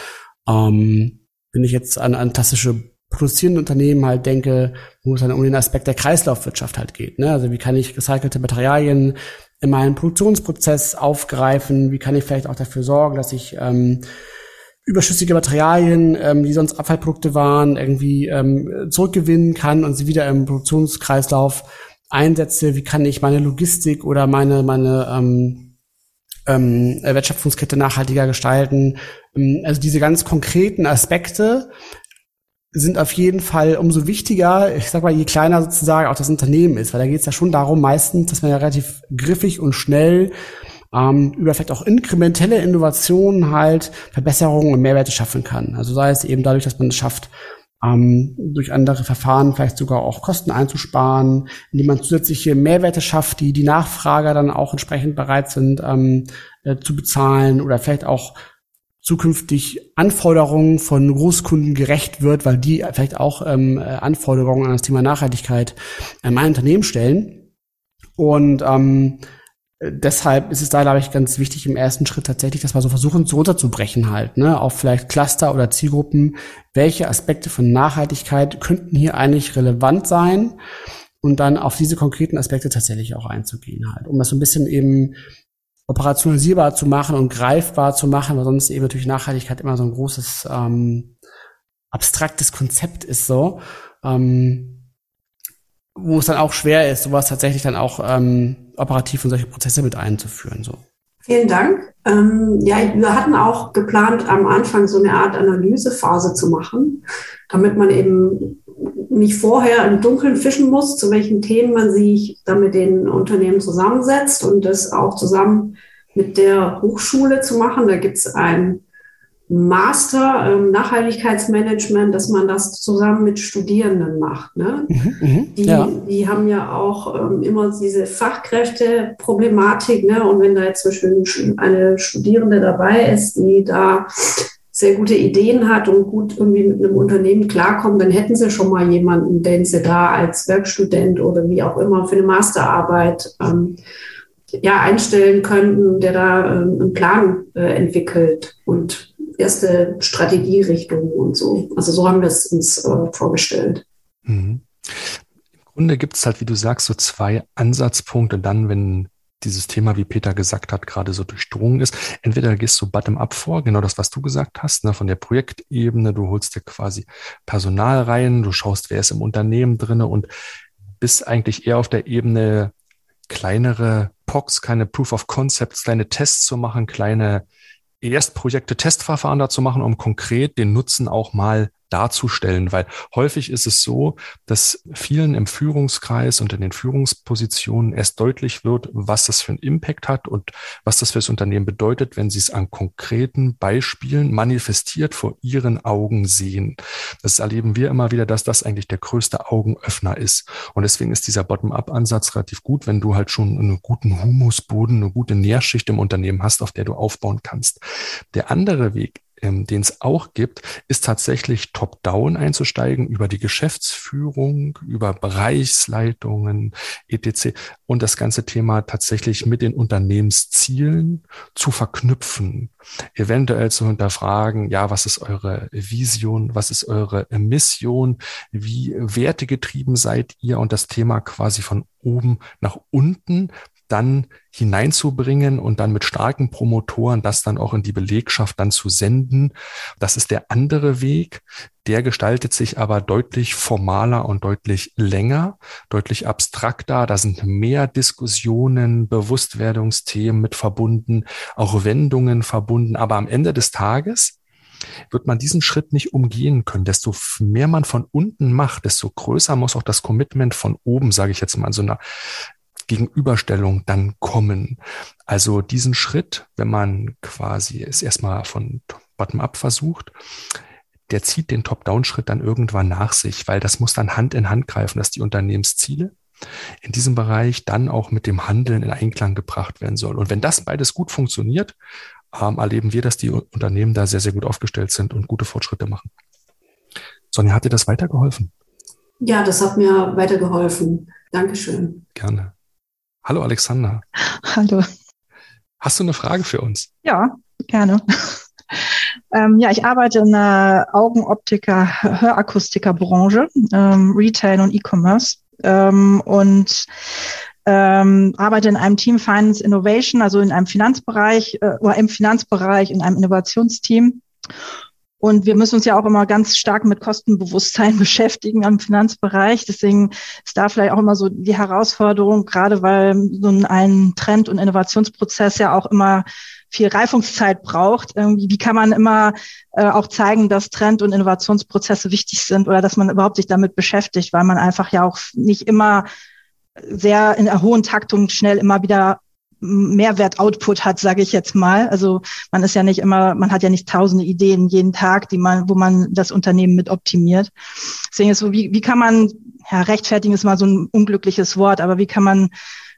ähm, wenn ich jetzt an, an klassische produzierende Unternehmen halt denke, wo es dann um den Aspekt der Kreislaufwirtschaft halt geht. Ne? Also wie kann ich recycelte Materialien in meinen Produktionsprozess aufgreifen? Wie kann ich vielleicht auch dafür sorgen, dass ich ähm, überschüssige Materialien, ähm, die sonst Abfallprodukte waren, irgendwie ähm, zurückgewinnen kann und sie wieder im Produktionskreislauf einsetze? Wie kann ich meine Logistik oder meine meine ähm, ähm, Wertschöpfungskette nachhaltiger gestalten? Ähm, also diese ganz konkreten Aspekte sind auf jeden Fall umso wichtiger, ich sag mal, je kleiner sozusagen auch das Unternehmen ist, weil da geht es ja schon darum, meistens, dass man ja relativ griffig und schnell ähm, über vielleicht auch inkrementelle Innovationen halt Verbesserungen und Mehrwerte schaffen kann. Also sei es eben dadurch, dass man es schafft, ähm, durch andere Verfahren vielleicht sogar auch Kosten einzusparen, indem man zusätzliche Mehrwerte schafft, die die Nachfrager dann auch entsprechend bereit sind ähm, äh, zu bezahlen oder vielleicht auch zukünftig Anforderungen von Großkunden gerecht wird, weil die vielleicht auch ähm, äh, Anforderungen an das Thema Nachhaltigkeit an mein Unternehmen stellen. Und ähm, deshalb ist es da, glaube ich, ganz wichtig im ersten Schritt tatsächlich, dass wir so versuchen, so runterzubrechen halt, ne, auf vielleicht Cluster oder Zielgruppen. Welche Aspekte von Nachhaltigkeit könnten hier eigentlich relevant sein? Und dann auf diese konkreten Aspekte tatsächlich auch einzugehen halt, um das so ein bisschen eben operationalisierbar zu machen und greifbar zu machen, weil sonst eben natürlich Nachhaltigkeit immer so ein großes ähm, abstraktes Konzept ist so, ähm, wo es dann auch schwer ist, sowas tatsächlich dann auch ähm, operativ in solche Prozesse mit einzuführen. So. Vielen Dank. Ähm, ja, wir hatten auch geplant, am Anfang so eine Art Analysephase zu machen, damit man eben nicht vorher im Dunkeln fischen muss, zu welchen Themen man sich dann mit den Unternehmen zusammensetzt und das auch zusammen mit der Hochschule zu machen. Da gibt es ein Master ähm, Nachhaltigkeitsmanagement, dass man das zusammen mit Studierenden macht. Ne? Mhm, mhm die, ja. die haben ja auch ähm, immer diese Fachkräfteproblematik. Ne? Und wenn da jetzt zum Beispiel eine Studierende dabei ist, die da sehr gute Ideen hat und gut irgendwie mit einem Unternehmen klarkommt, dann hätten sie schon mal jemanden, den sie da als Werkstudent oder wie auch immer für eine Masterarbeit ähm, ja, einstellen könnten, der da ähm, einen Plan äh, entwickelt und erste Strategierichtungen und so. Also so haben wir es uns äh, vorgestellt. Mhm. Im Grunde gibt es halt, wie du sagst, so zwei Ansatzpunkte dann, wenn dieses Thema, wie Peter gesagt hat, gerade so durchdrungen ist. Entweder gehst du bottom-up vor, genau das, was du gesagt hast, ne, von der Projektebene, du holst dir quasi Personal rein, du schaust, wer ist im Unternehmen drinne und bist eigentlich eher auf der Ebene kleinere POCs, keine Proof of Concepts, kleine Tests zu machen, kleine Erstprojekte, Testverfahren dazu machen, um konkret den Nutzen auch mal darzustellen, weil häufig ist es so, dass vielen im Führungskreis und in den Führungspositionen erst deutlich wird, was das für einen Impact hat und was das für das Unternehmen bedeutet, wenn sie es an konkreten Beispielen manifestiert vor ihren Augen sehen. Das erleben wir immer wieder, dass das eigentlich der größte Augenöffner ist. Und deswegen ist dieser Bottom-up-Ansatz relativ gut, wenn du halt schon einen guten Humusboden, eine gute Nährschicht im Unternehmen hast, auf der du aufbauen kannst. Der andere Weg ähm, den es auch gibt, ist tatsächlich top-down einzusteigen über die Geschäftsführung, über Bereichsleitungen, etc. und das ganze Thema tatsächlich mit den Unternehmenszielen zu verknüpfen. Eventuell zu hinterfragen, ja, was ist eure Vision, was ist eure Mission, wie wertegetrieben seid ihr und das Thema quasi von oben nach unten dann hineinzubringen und dann mit starken Promotoren das dann auch in die Belegschaft dann zu senden. Das ist der andere Weg. Der gestaltet sich aber deutlich formaler und deutlich länger, deutlich abstrakter. Da sind mehr Diskussionen, Bewusstwerdungsthemen mit verbunden, auch Wendungen verbunden. Aber am Ende des Tages wird man diesen Schritt nicht umgehen können. Desto mehr man von unten macht, desto größer muss auch das Commitment von oben, sage ich jetzt mal, so einer Gegenüberstellung dann kommen. Also diesen Schritt, wenn man quasi es erstmal von bottom-up versucht, der zieht den Top-Down-Schritt dann irgendwann nach sich, weil das muss dann Hand in Hand greifen, dass die Unternehmensziele in diesem Bereich dann auch mit dem Handeln in Einklang gebracht werden soll. Und wenn das beides gut funktioniert, ähm, erleben wir, dass die Unternehmen da sehr, sehr gut aufgestellt sind und gute Fortschritte machen. Sonja, hat dir das weitergeholfen? Ja, das hat mir weitergeholfen. Dankeschön. Gerne. Hallo Alexander. Hallo. Hast du eine Frage für uns? Ja, gerne. Ähm, ja, ich arbeite in der Augenoptiker, Hörakustiker-Branche, ähm, Retail und E-Commerce. Ähm, und ähm, arbeite in einem Team Finance Innovation, also in einem Finanzbereich äh, oder im Finanzbereich, in einem Innovationsteam. Und wir müssen uns ja auch immer ganz stark mit Kostenbewusstsein beschäftigen am Finanzbereich. Deswegen ist da vielleicht auch immer so die Herausforderung, gerade weil so ein Trend- und Innovationsprozess ja auch immer viel Reifungszeit braucht. Wie kann man immer äh, auch zeigen, dass Trend- und Innovationsprozesse wichtig sind oder dass man überhaupt sich damit beschäftigt, weil man einfach ja auch nicht immer sehr in hohen Taktung schnell immer wieder Mehrwert-Output hat, sage ich jetzt mal. Also man ist ja nicht immer, man hat ja nicht tausende Ideen jeden Tag, die man, wo man das Unternehmen mit optimiert. Deswegen ist so, wie, wie kann man, ja, rechtfertigen ist mal so ein unglückliches Wort, aber wie kann man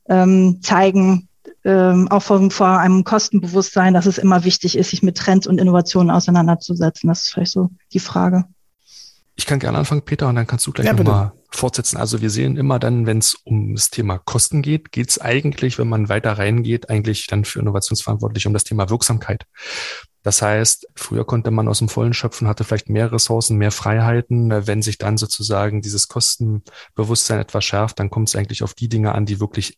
ähm, zeigen, ähm, auch von, vor einem Kostenbewusstsein, dass es immer wichtig ist, sich mit Trends und Innovationen auseinanderzusetzen. Das ist vielleicht so die Frage. Ich kann gerne anfangen, Peter, und dann kannst du gleich ja, nochmal fortsetzen. Also wir sehen immer dann, wenn es um das Thema Kosten geht, geht es eigentlich, wenn man weiter reingeht, eigentlich dann für Innovationsverantwortlich um das Thema Wirksamkeit. Das heißt, früher konnte man aus dem Vollen schöpfen, hatte vielleicht mehr Ressourcen, mehr Freiheiten. Wenn sich dann sozusagen dieses Kostenbewusstsein etwas schärft, dann kommt es eigentlich auf die Dinge an, die wirklich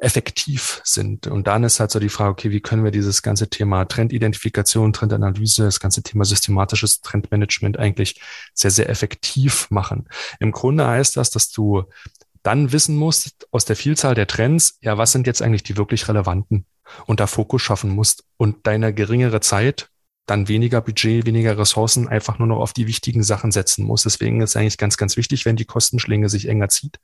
effektiv sind. Und dann ist halt so die Frage, okay, wie können wir dieses ganze Thema Trendidentifikation, Trendanalyse, das ganze Thema systematisches Trendmanagement eigentlich sehr, sehr effektiv machen. Im Grunde heißt das, dass du dann wissen musst aus der Vielzahl der Trends, ja, was sind jetzt eigentlich die wirklich relevanten? Und da Fokus schaffen musst und deine geringere Zeit, dann weniger Budget, weniger Ressourcen einfach nur noch auf die wichtigen Sachen setzen musst. Deswegen ist eigentlich ganz, ganz wichtig, wenn die Kostenschlinge sich enger zieht,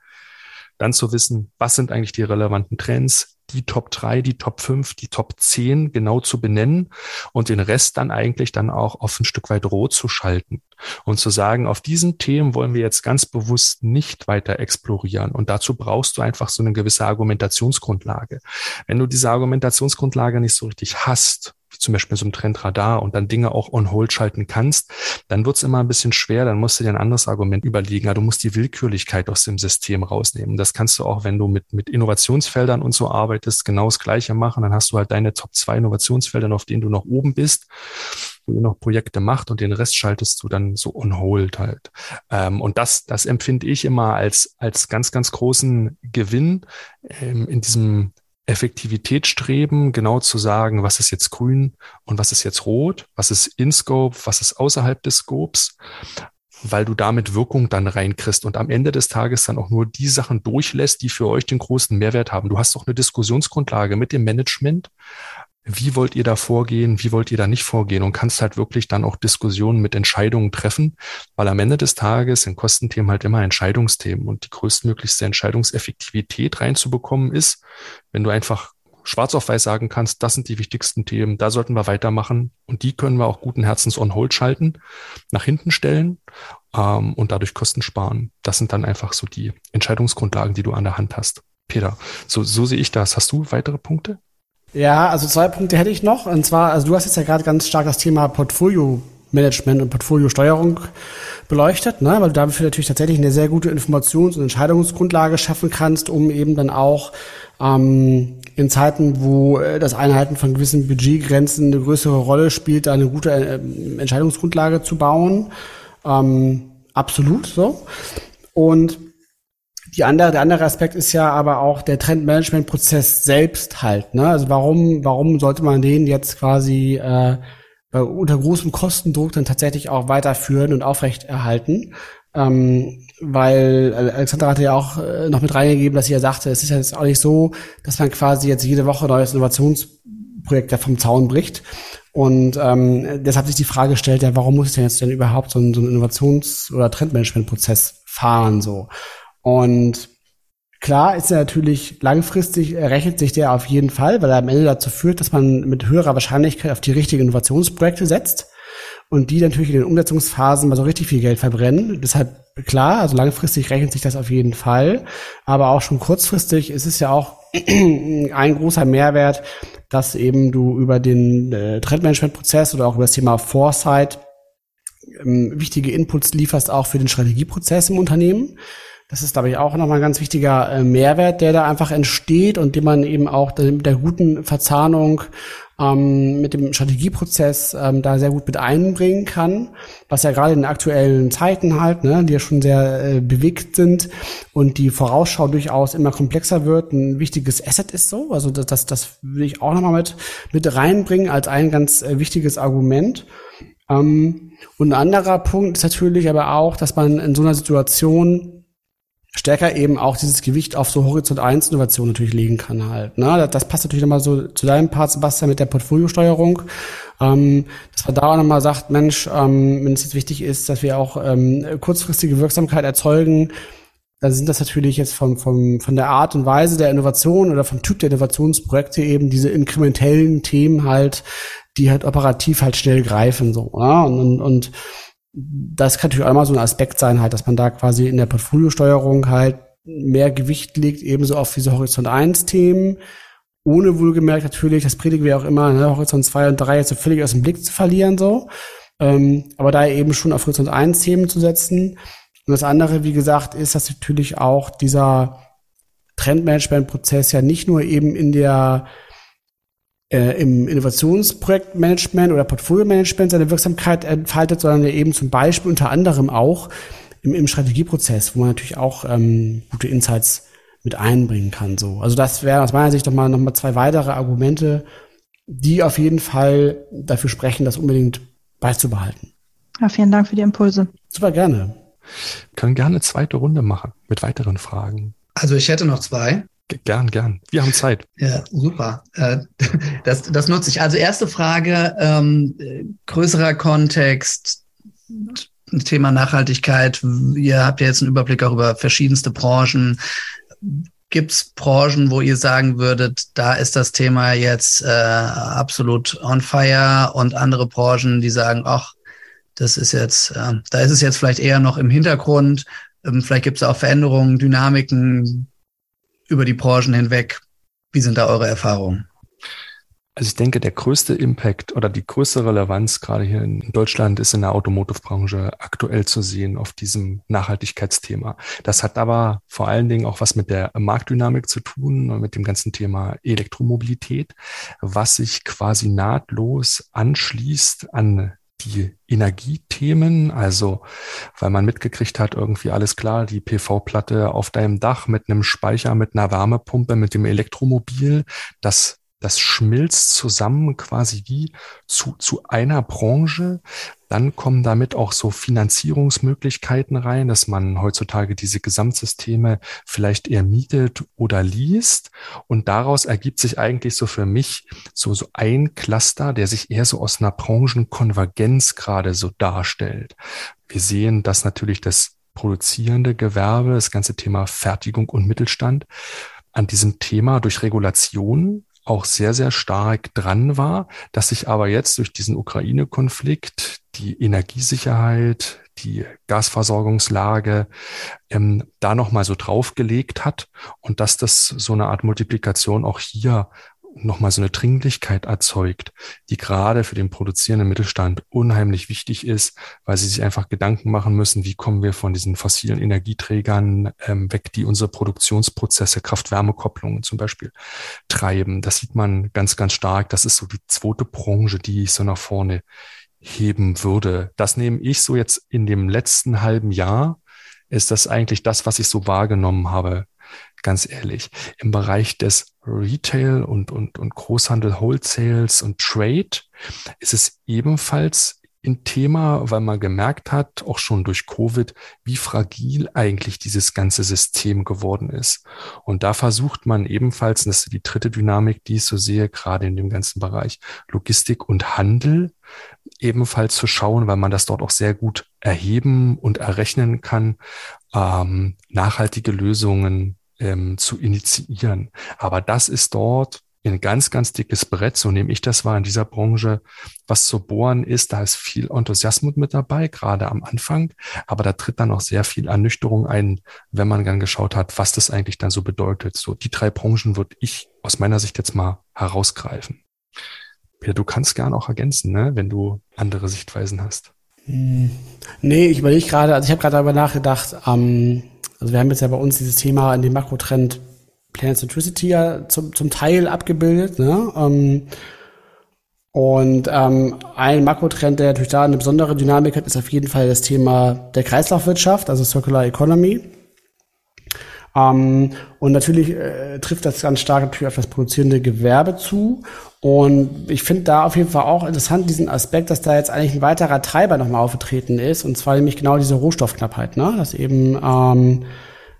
dann zu wissen, was sind eigentlich die relevanten Trends, die Top 3, die Top 5, die Top 10 genau zu benennen und den Rest dann eigentlich dann auch auf ein Stück weit rot zu schalten und zu sagen, auf diesen Themen wollen wir jetzt ganz bewusst nicht weiter explorieren. Und dazu brauchst du einfach so eine gewisse Argumentationsgrundlage. Wenn du diese Argumentationsgrundlage nicht so richtig hast, zum Beispiel so ein Trendradar und dann Dinge auch on hold schalten kannst, dann wird's immer ein bisschen schwer, dann musst du dir ein anderes Argument überlegen. Ja, du musst die Willkürlichkeit aus dem System rausnehmen. Das kannst du auch, wenn du mit, mit Innovationsfeldern und so arbeitest, genau das Gleiche machen. Dann hast du halt deine Top zwei Innovationsfelder, auf denen du noch oben bist wo ihr noch Projekte macht und den Rest schaltest du dann so on hold halt. Ähm, und das, das empfinde ich immer als, als ganz, ganz großen Gewinn ähm, in diesem Effektivitätsstreben, genau zu sagen, was ist jetzt grün und was ist jetzt rot, was ist in Scope, was ist außerhalb des Scopes, weil du damit Wirkung dann reinkriegst und am Ende des Tages dann auch nur die Sachen durchlässt, die für euch den großen Mehrwert haben. Du hast doch eine Diskussionsgrundlage mit dem Management, wie wollt ihr da vorgehen, wie wollt ihr da nicht vorgehen und kannst halt wirklich dann auch Diskussionen mit Entscheidungen treffen, weil am Ende des Tages sind Kostenthemen halt immer Entscheidungsthemen und die größtmöglichste Entscheidungseffektivität reinzubekommen ist, wenn du einfach schwarz auf weiß sagen kannst, das sind die wichtigsten Themen, da sollten wir weitermachen und die können wir auch guten Herzens on hold schalten, nach hinten stellen ähm, und dadurch Kosten sparen. Das sind dann einfach so die Entscheidungsgrundlagen, die du an der Hand hast. Peter, so, so sehe ich das. Hast du weitere Punkte? Ja, also zwei Punkte hätte ich noch. Und zwar, also du hast jetzt ja gerade ganz stark das Thema Portfolio Management und Portfoliosteuerung beleuchtet, ne? weil du dafür natürlich tatsächlich eine sehr gute Informations- und Entscheidungsgrundlage schaffen kannst, um eben dann auch ähm, in Zeiten, wo äh, das Einhalten von gewissen Budgetgrenzen eine größere Rolle spielt, eine gute äh, Entscheidungsgrundlage zu bauen. Ähm, absolut so. Und die andere, der andere Aspekt ist ja aber auch der Trendmanagement-Prozess selbst halt. Ne? Also warum, warum sollte man den jetzt quasi äh, unter großem Kostendruck dann tatsächlich auch weiterführen und aufrechterhalten? Ähm, weil Alexander hatte ja auch äh, noch mit reingegeben, dass sie ja sagte, es ist ja jetzt auch nicht so, dass man quasi jetzt jede Woche neues Innovationsprojekt vom Zaun bricht. Und ähm, deshalb sich die Frage stellt, ja, warum muss es denn jetzt denn überhaupt so ein, so ein Innovations- oder Trendmanagement-Prozess fahren so? Und klar ist er natürlich langfristig, rechnet sich der auf jeden Fall, weil er am Ende dazu führt, dass man mit höherer Wahrscheinlichkeit auf die richtigen Innovationsprojekte setzt und die natürlich in den Umsetzungsphasen mal so richtig viel Geld verbrennen. Deshalb klar, also langfristig rechnet sich das auf jeden Fall, aber auch schon kurzfristig ist es ja auch ein großer Mehrwert, dass eben du über den äh, Trendmanagement-Prozess oder auch über das Thema Foresight ähm, wichtige Inputs lieferst auch für den Strategieprozess im Unternehmen. Das ist, glaube ich, auch nochmal ein ganz wichtiger äh, Mehrwert, der da einfach entsteht und den man eben auch mit der guten Verzahnung ähm, mit dem Strategieprozess ähm, da sehr gut mit einbringen kann, was ja gerade in aktuellen Zeiten halt, ne, die ja schon sehr äh, bewegt sind und die Vorausschau durchaus immer komplexer wird, ein wichtiges Asset ist so. Also das, das, das will ich auch nochmal mit, mit reinbringen als ein ganz äh, wichtiges Argument. Ähm, und ein anderer Punkt ist natürlich aber auch, dass man in so einer Situation stärker eben auch dieses Gewicht auf so Horizont 1 Innovation natürlich legen kann halt. Ne? Das passt natürlich nochmal so zu deinem Part, Sebastian, mit der Portfoliosteuerung. Ähm, dass man da auch nochmal sagt, Mensch, ähm, wenn es jetzt wichtig ist, dass wir auch ähm, kurzfristige Wirksamkeit erzeugen, dann sind das natürlich jetzt vom, vom, von der Art und Weise der Innovation oder vom Typ der Innovationsprojekte eben diese inkrementellen Themen halt, die halt operativ halt schnell greifen so. Ne? Und, und, und das kann natürlich auch mal so ein Aspekt sein, halt, dass man da quasi in der Portfoliosteuerung halt mehr Gewicht legt, ebenso auf diese Horizont 1 Themen, ohne wohlgemerkt natürlich, das predigen wir auch immer, ne, Horizont 2 und 3 jetzt so völlig aus dem Blick zu verlieren, so. Ähm, aber da eben schon auf Horizont 1 Themen zu setzen. Und das andere, wie gesagt, ist, dass natürlich auch dieser Trendmanagement-Prozess ja nicht nur eben in der äh, im Innovationsprojektmanagement oder Portfolio-Management seine Wirksamkeit entfaltet, sondern ja eben zum Beispiel unter anderem auch im, im Strategieprozess, wo man natürlich auch ähm, gute Insights mit einbringen kann. So, also das wäre aus meiner Sicht noch mal noch mal zwei weitere Argumente, die auf jeden Fall dafür sprechen, das unbedingt beizubehalten. Ja, vielen Dank für die Impulse. Super gerne. Wir können gerne eine zweite Runde machen mit weiteren Fragen. Also ich hätte noch zwei. Gern, gern. Wir haben Zeit. Ja, super. Äh, das, das nutze ich. Also erste Frage, ähm, größerer Kontext, Thema Nachhaltigkeit. Ihr habt ja jetzt einen Überblick auch über verschiedenste Branchen. Gibt es Branchen, wo ihr sagen würdet, da ist das Thema jetzt äh, absolut on fire und andere Branchen, die sagen, ach, das ist jetzt, äh, da ist es jetzt vielleicht eher noch im Hintergrund. Ähm, vielleicht gibt es auch Veränderungen, Dynamiken, über die Branchen hinweg. Wie sind da eure Erfahrungen? Also ich denke, der größte Impact oder die größte Relevanz gerade hier in Deutschland ist in der Automotive-Branche aktuell zu sehen auf diesem Nachhaltigkeitsthema. Das hat aber vor allen Dingen auch was mit der Marktdynamik zu tun und mit dem ganzen Thema Elektromobilität, was sich quasi nahtlos anschließt an die Energiethemen, also weil man mitgekriegt hat, irgendwie alles klar, die PV-Platte auf deinem Dach mit einem Speicher, mit einer Wärmepumpe, mit dem Elektromobil, das das schmilzt zusammen quasi wie zu, zu einer Branche. Dann kommen damit auch so Finanzierungsmöglichkeiten rein, dass man heutzutage diese Gesamtsysteme vielleicht eher mietet oder liest. Und daraus ergibt sich eigentlich so für mich so, so ein Cluster, der sich eher so aus einer Branchenkonvergenz gerade so darstellt. Wir sehen, dass natürlich das produzierende Gewerbe, das ganze Thema Fertigung und Mittelstand an diesem Thema durch Regulation auch sehr, sehr stark dran war, dass sich aber jetzt durch diesen Ukraine-Konflikt die Energiesicherheit, die Gasversorgungslage ähm, da nochmal so draufgelegt hat und dass das so eine Art Multiplikation auch hier nochmal so eine Dringlichkeit erzeugt, die gerade für den produzierenden Mittelstand unheimlich wichtig ist, weil sie sich einfach Gedanken machen müssen, wie kommen wir von diesen fossilen Energieträgern ähm, weg, die unsere Produktionsprozesse, Kraft-Wärme-Kopplungen zum Beispiel treiben. Das sieht man ganz, ganz stark. Das ist so die zweite Branche, die ich so nach vorne heben würde. Das nehme ich so jetzt in dem letzten halben Jahr ist das eigentlich das, was ich so wahrgenommen habe. Ganz ehrlich. Im Bereich des Retail und, und, und Großhandel, Wholesales und Trade ist es ebenfalls ein Thema, weil man gemerkt hat, auch schon durch Covid, wie fragil eigentlich dieses ganze System geworden ist. Und da versucht man ebenfalls, und das ist die dritte Dynamik, die ich so sehe, gerade in dem ganzen Bereich Logistik und Handel, ebenfalls zu schauen, weil man das dort auch sehr gut erheben und errechnen kann, ähm, nachhaltige Lösungen ähm, zu initiieren. Aber das ist dort ein ganz, ganz dickes Brett, so nehme ich das wahr in dieser Branche, was zu bohren ist. Da ist viel Enthusiasmus mit dabei, gerade am Anfang, aber da tritt dann auch sehr viel Ernüchterung ein, wenn man dann geschaut hat, was das eigentlich dann so bedeutet. So die drei Branchen würde ich aus meiner Sicht jetzt mal herausgreifen. Peter, du kannst gern auch ergänzen, ne, wenn du andere Sichtweisen hast. Hm. Nee, ich überlege gerade, also ich habe gerade darüber nachgedacht, ähm, also wir haben jetzt ja bei uns dieses Thema in dem Makrotrend Planet Centricity ja zum, zum Teil abgebildet. Ne? Ähm, und ähm, ein Makrotrend, der natürlich da eine besondere Dynamik hat, ist auf jeden Fall das Thema der Kreislaufwirtschaft, also Circular Economy. Ähm, und natürlich äh, trifft das ganz stark natürlich auf das produzierende Gewerbe zu. Und ich finde da auf jeden Fall auch interessant diesen Aspekt, dass da jetzt eigentlich ein weiterer Treiber nochmal aufgetreten ist, und zwar nämlich genau diese Rohstoffknappheit, ne? dass eben ähm,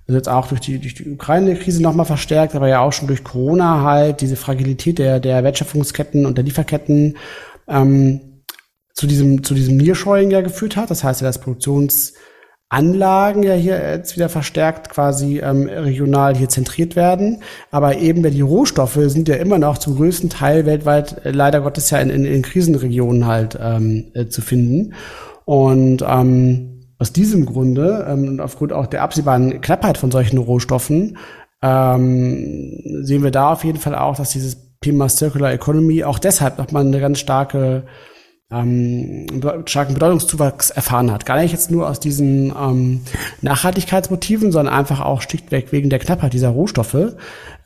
ist jetzt auch durch die, durch die Ukraine-Krise nochmal verstärkt, aber ja auch schon durch Corona halt diese Fragilität der, der Wertschöpfungsketten und der Lieferketten ähm, zu diesem, zu diesem Nearshoring ja geführt hat. Das heißt ja, dass Produktionsanlagen ja hier jetzt wieder verstärkt quasi ähm, regional hier zentriert werden. Aber eben die Rohstoffe sind ja immer noch zum größten Teil weltweit äh, leider Gottes ja in, in, in Krisenregionen halt ähm, äh, zu finden. Und ähm, aus diesem Grunde ähm, und aufgrund auch der absehbaren Knappheit von solchen Rohstoffen ähm, sehen wir da auf jeden Fall auch, dass dieses Thema Circular Economy auch deshalb nochmal eine ganz starke ähm, starken Bedeutungszuwachs erfahren hat. Gar nicht jetzt nur aus diesen ähm, Nachhaltigkeitsmotiven, sondern einfach auch schlichtweg wegen der Knappheit dieser Rohstoffe,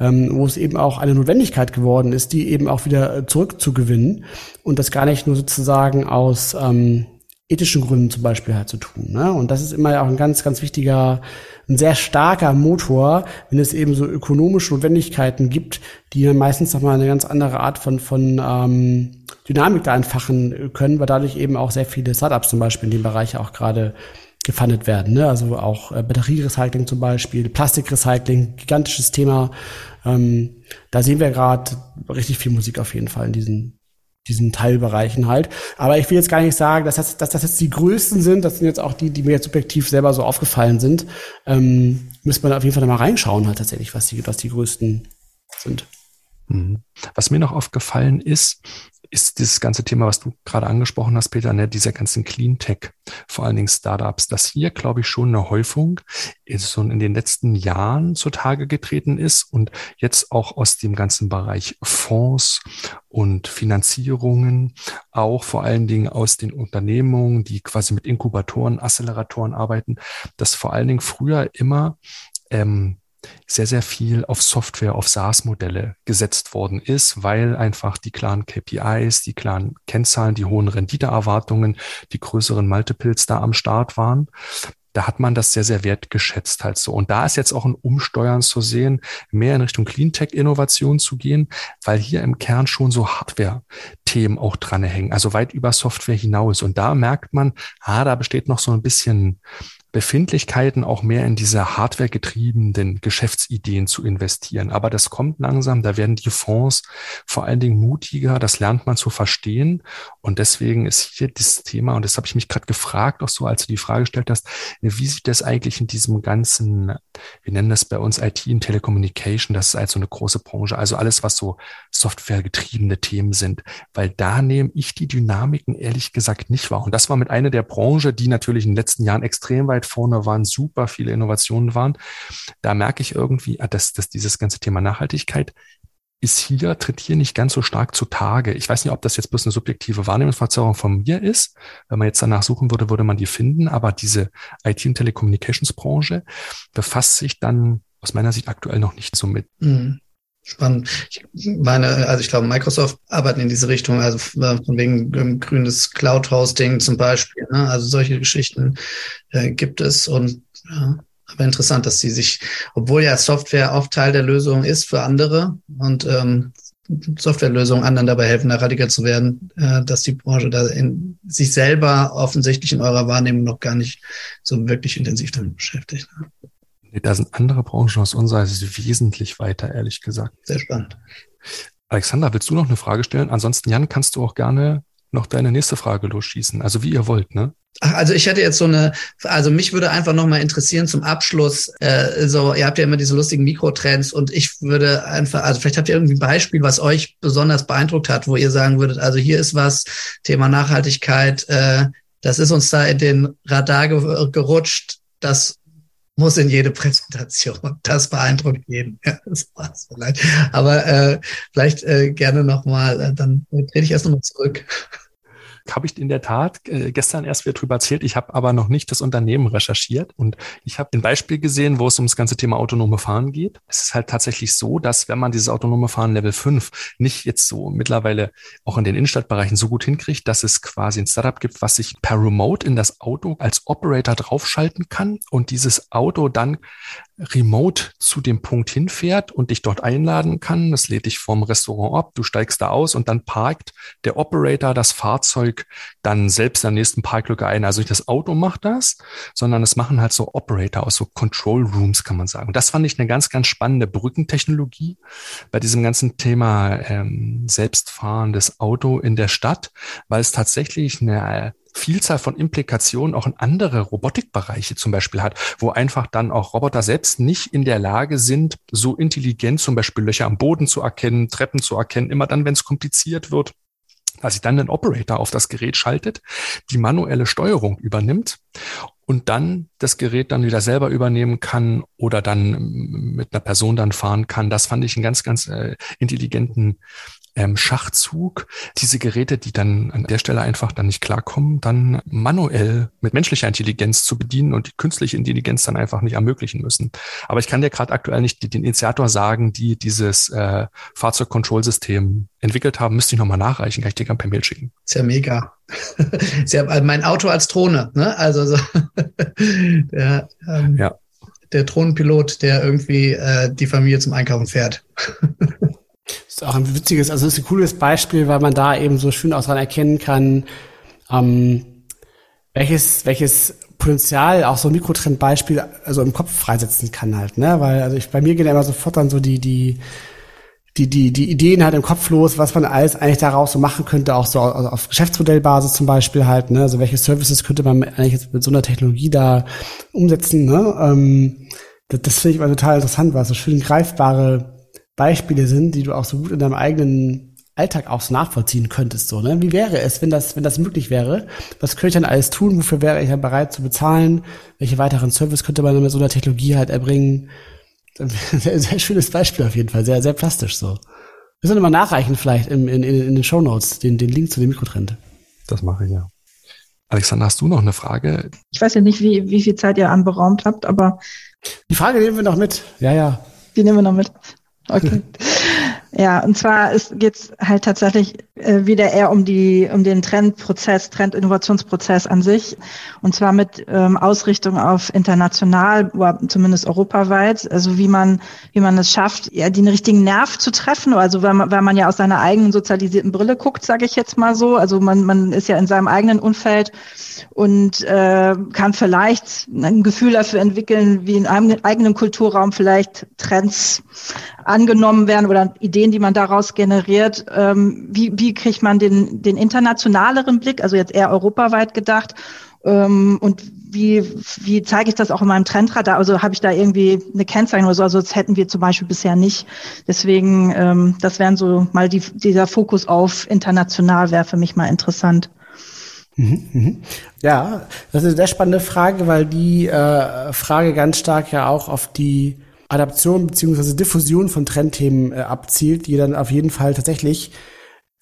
ähm, wo es eben auch eine Notwendigkeit geworden ist, die eben auch wieder zurückzugewinnen und das gar nicht nur sozusagen aus ähm, ethischen Gründen zum Beispiel halt zu tun. Ne? Und das ist immer auch ein ganz, ganz wichtiger, ein sehr starker Motor, wenn es eben so ökonomische Notwendigkeiten gibt, die dann meistens nochmal eine ganz andere Art von, von ähm, Dynamik da entfachen können, weil dadurch eben auch sehr viele Startups zum Beispiel in dem Bereich auch gerade gefundet werden. Ne? Also auch äh, Batterierecycling zum Beispiel, Plastikrecycling, gigantisches Thema. Ähm, da sehen wir gerade richtig viel Musik auf jeden Fall in diesen diesen Teilbereichen halt. Aber ich will jetzt gar nicht sagen, dass das, dass das jetzt die größten sind. Das sind jetzt auch die, die mir jetzt subjektiv selber so aufgefallen sind. Ähm, müsste man auf jeden Fall mal reinschauen halt tatsächlich, was die, was die größten sind. Mhm. Was mir noch aufgefallen ist, ist dieses ganze Thema, was du gerade angesprochen hast, Peter, ne, dieser ganzen Cleantech, vor allen Dingen Startups, dass hier, glaube ich, schon eine Häufung so in den letzten Jahren zutage getreten ist und jetzt auch aus dem ganzen Bereich Fonds und Finanzierungen, auch vor allen Dingen aus den Unternehmungen, die quasi mit Inkubatoren, Acceleratoren arbeiten, dass vor allen Dingen früher immer ähm, sehr, sehr viel auf Software, auf SaaS-Modelle gesetzt worden ist, weil einfach die klaren KPIs, die klaren Kennzahlen, die hohen Renditeerwartungen, die größeren Multiples da am Start waren da hat man das sehr, sehr wertgeschätzt halt so. Und da ist jetzt auch ein Umsteuern zu sehen, mehr in Richtung Cleantech-Innovation zu gehen, weil hier im Kern schon so Hardware-Themen auch dran hängen, also weit über Software hinaus. Und da merkt man, ah, da besteht noch so ein bisschen Befindlichkeiten auch mehr in diese hardwaregetriebenen Geschäftsideen zu investieren. Aber das kommt langsam, da werden die Fonds vor allen Dingen mutiger, das lernt man zu verstehen. Und deswegen ist hier das Thema, und das habe ich mich gerade gefragt, auch so, als du die Frage gestellt hast, wie sieht das eigentlich in diesem ganzen, wir nennen das bei uns IT und Telecommunication, das ist also eine große Branche, also alles, was so softwaregetriebene Themen sind, weil da nehme ich die Dynamiken ehrlich gesagt nicht wahr. Und das war mit einer der Branche, die natürlich in den letzten Jahren extrem weit weit vorne waren, super viele Innovationen waren. Da merke ich irgendwie, ah, dass, dass dieses ganze Thema Nachhaltigkeit ist hier, tritt hier nicht ganz so stark zutage. Ich weiß nicht, ob das jetzt bloß eine subjektive Wahrnehmungsverzerrung von mir ist. Wenn man jetzt danach suchen würde, würde man die finden. Aber diese IT- und Telekommunikationsbranche befasst sich dann aus meiner Sicht aktuell noch nicht so mit. Mhm. Spannend. Ich meine, also ich glaube, Microsoft arbeitet in diese Richtung, also von wegen ähm, grünes Cloud-Hosting zum Beispiel. Ne? Also solche Geschichten äh, gibt es und ja, aber interessant, dass sie sich, obwohl ja Software oft Teil der Lösung ist für andere und ähm, Softwarelösungen anderen dabei helfen, radikal zu werden, äh, dass die Branche da in sich selber offensichtlich in eurer Wahrnehmung noch gar nicht so wirklich intensiv damit beschäftigt. Ne? Nee, da sind andere Branchen aus unserer Sicht wesentlich weiter, ehrlich gesagt. Sehr spannend. Alexander, willst du noch eine Frage stellen? Ansonsten, Jan, kannst du auch gerne noch deine nächste Frage losschießen. Also wie ihr wollt, ne? Ach, also ich hätte jetzt so eine, also mich würde einfach noch mal interessieren zum Abschluss, äh, so, ihr habt ja immer diese lustigen Mikrotrends und ich würde einfach, also vielleicht habt ihr irgendwie ein Beispiel, was euch besonders beeindruckt hat, wo ihr sagen würdet, also hier ist was, Thema Nachhaltigkeit, äh, das ist uns da in den Radar ge gerutscht, das muss in jede Präsentation. Das beeindruckt jeden. Ja, das war's vielleicht. Aber äh, vielleicht äh, gerne nochmal, äh, dann trete ich erst nochmal zurück habe ich in der Tat äh, gestern erst wieder drüber erzählt. Ich habe aber noch nicht das Unternehmen recherchiert und ich habe ein Beispiel gesehen, wo es um das ganze Thema autonome Fahren geht. Es ist halt tatsächlich so, dass wenn man dieses autonome Fahren Level 5 nicht jetzt so mittlerweile auch in den Innenstadtbereichen so gut hinkriegt, dass es quasi ein Startup gibt, was sich per Remote in das Auto als Operator draufschalten kann und dieses Auto dann remote zu dem Punkt hinfährt und dich dort einladen kann. Das lädt dich vom Restaurant ab, du steigst da aus und dann parkt der Operator das Fahrzeug dann selbst am nächsten Parklücke ein. Also nicht das Auto macht das, sondern es machen halt so Operator aus so Control Rooms, kann man sagen. Und das fand ich eine ganz, ganz spannende Brückentechnologie bei diesem ganzen Thema ähm, selbstfahrendes Auto in der Stadt, weil es tatsächlich eine Vielzahl von Implikationen auch in andere Robotikbereiche zum Beispiel hat, wo einfach dann auch Roboter selbst nicht in der Lage sind, so intelligent zum Beispiel Löcher am Boden zu erkennen, Treppen zu erkennen, immer dann, wenn es kompliziert wird, dass sich dann ein Operator auf das Gerät schaltet, die manuelle Steuerung übernimmt und dann das Gerät dann wieder selber übernehmen kann oder dann mit einer Person dann fahren kann. Das fand ich einen ganz, ganz äh, intelligenten ähm, Schachzug, diese Geräte, die dann an der Stelle einfach dann nicht klarkommen, dann manuell mit menschlicher Intelligenz zu bedienen und die künstliche Intelligenz dann einfach nicht ermöglichen müssen. Aber ich kann dir gerade aktuell nicht den Initiator sagen, die dieses äh, Fahrzeugkontrollsystem entwickelt haben, müsste ich nochmal nachreichen, kann ich dir gerne per Mail schicken. Ist ja mega. Sie haben also mein Auto als Drohne, ne? Also so der, ähm, ja. der Drohnenpilot, der irgendwie äh, die Familie zum Einkaufen fährt. ist auch ein witziges, also ist ein cooles Beispiel, weil man da eben so schön auch dran erkennen kann, ähm, welches, welches Potenzial auch so ein Mikrotrendbeispiel also im Kopf freisetzen kann halt, ne? Weil also ich, bei mir gehen ja immer sofort dann so die, die, die, die, die Ideen halt im Kopf los, was man alles eigentlich daraus so machen könnte, auch so auf Geschäftsmodellbasis zum Beispiel halt, ne? Also welche Services könnte man eigentlich jetzt mit so einer Technologie da umsetzen, ne? Ähm, das, das finde ich immer total interessant, weil so schön greifbare Beispiele sind, die du auch so gut in deinem eigenen Alltag auch so nachvollziehen könntest. So, ne? Wie wäre es, wenn das, wenn das möglich wäre? Was könnte ich dann alles tun? Wofür wäre ich dann bereit zu bezahlen? Welche weiteren Service könnte man mit so einer Technologie halt erbringen? Sehr, sehr schönes Beispiel auf jeden Fall, sehr, sehr plastisch so. Wir sollen mal nachreichen vielleicht in, in, in den Show Notes den, den Link zu dem Mikrotrend. Das mache ich ja. Alexander, hast du noch eine Frage? Ich weiß ja nicht, wie, wie viel Zeit ihr anberaumt habt, aber. Die Frage nehmen wir noch mit. Ja, ja. Die nehmen wir noch mit. Okay. Ja, und zwar geht es halt tatsächlich äh, wieder eher um die um den Trendprozess, Trendinnovationsprozess an sich, und zwar mit ähm, Ausrichtung auf international zumindest europaweit. Also wie man wie man es schafft, ja den richtigen Nerv zu treffen. Also weil man, weil man ja aus seiner eigenen sozialisierten Brille guckt, sage ich jetzt mal so. Also man man ist ja in seinem eigenen Umfeld und äh, kann vielleicht ein Gefühl dafür entwickeln, wie in einem eigenen Kulturraum vielleicht Trends angenommen werden oder Ideen, die man daraus generiert. Ähm, wie, wie kriegt man den, den internationaleren Blick, also jetzt eher europaweit gedacht? Ähm, und wie, wie zeige ich das auch in meinem Trendradar? Also habe ich da irgendwie eine Kennzeichnung oder so? Also das hätten wir zum Beispiel bisher nicht. Deswegen, ähm, das wären so mal die, dieser Fokus auf international wäre für mich mal interessant. Mhm, mhm. Ja, das ist eine sehr spannende Frage, weil die äh, Frage ganz stark ja auch auf die Adaption beziehungsweise Diffusion von Trendthemen äh, abzielt, die dann auf jeden Fall tatsächlich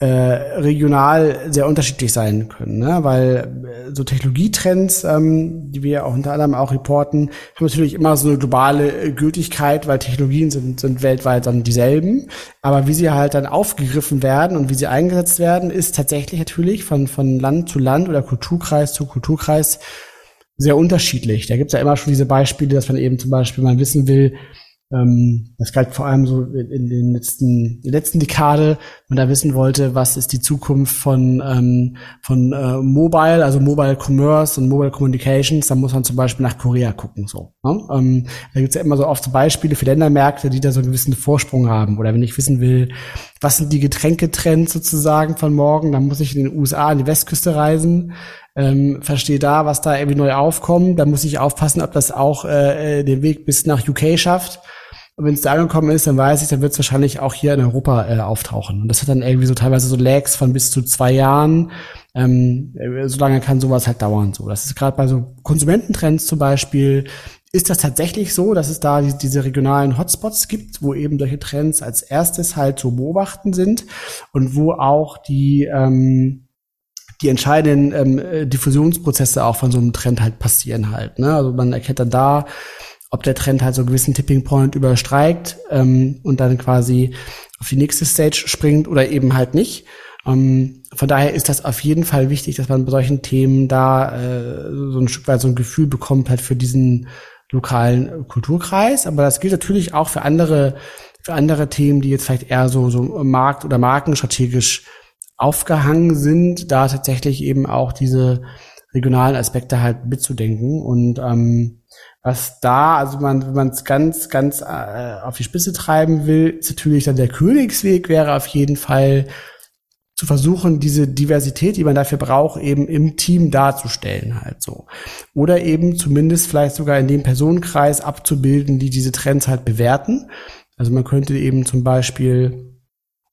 äh, regional sehr unterschiedlich sein können, ne? weil äh, so Technologietrends, ähm, die wir auch unter anderem auch reporten, haben natürlich immer so eine globale äh, Gültigkeit, weil Technologien sind, sind weltweit dann dieselben, aber wie sie halt dann aufgegriffen werden und wie sie eingesetzt werden, ist tatsächlich natürlich von, von Land zu Land oder Kulturkreis zu Kulturkreis sehr unterschiedlich. Da gibt's ja immer schon diese Beispiele, dass man eben zum Beispiel mal wissen will, ähm, das galt vor allem so in den letzten, in der letzten Dekade, wenn man da wissen wollte, was ist die Zukunft von, ähm, von äh, Mobile, also Mobile Commerce und Mobile Communications, dann muss man zum Beispiel nach Korea gucken. So, ne? ähm, da gibt's ja immer so oft so Beispiele für Ländermärkte, die da so einen gewissen Vorsprung haben. Oder wenn ich wissen will, was sind die Getränketrends sozusagen von morgen, dann muss ich in den USA an die Westküste reisen ähm, verstehe da, was da irgendwie neu aufkommt. Da muss ich aufpassen, ob das auch äh den Weg bis nach UK schafft. Und wenn es da angekommen ist, dann weiß ich, dann wird es wahrscheinlich auch hier in Europa äh, auftauchen. Und das hat dann irgendwie so teilweise so Lags von bis zu zwei Jahren. Ähm, äh, so lange kann sowas halt dauern. So, das ist gerade bei so Konsumententrends zum Beispiel. Ist das tatsächlich so, dass es da die, diese regionalen Hotspots gibt, wo eben solche Trends als erstes halt zu beobachten sind und wo auch die ähm, die entscheidenden ähm, äh, Diffusionsprozesse auch von so einem Trend halt passieren halt. Ne? Also man erkennt dann da, ob der Trend halt so einen gewissen Tipping Point überstreikt ähm, und dann quasi auf die nächste Stage springt oder eben halt nicht. Ähm, von daher ist das auf jeden Fall wichtig, dass man bei solchen Themen da äh, so ein Stück weit so ein Gefühl bekommt halt für diesen lokalen Kulturkreis. Aber das gilt natürlich auch für andere für andere Themen, die jetzt vielleicht eher so so markt- oder markenstrategisch aufgehangen sind, da tatsächlich eben auch diese regionalen Aspekte halt mitzudenken und ähm, was da, also man, wenn man es ganz, ganz äh, auf die Spitze treiben will, ist natürlich dann der Königsweg wäre auf jeden Fall zu versuchen, diese Diversität, die man dafür braucht, eben im Team darzustellen halt so. Oder eben zumindest vielleicht sogar in dem Personenkreis abzubilden, die diese Trends halt bewerten. Also man könnte eben zum Beispiel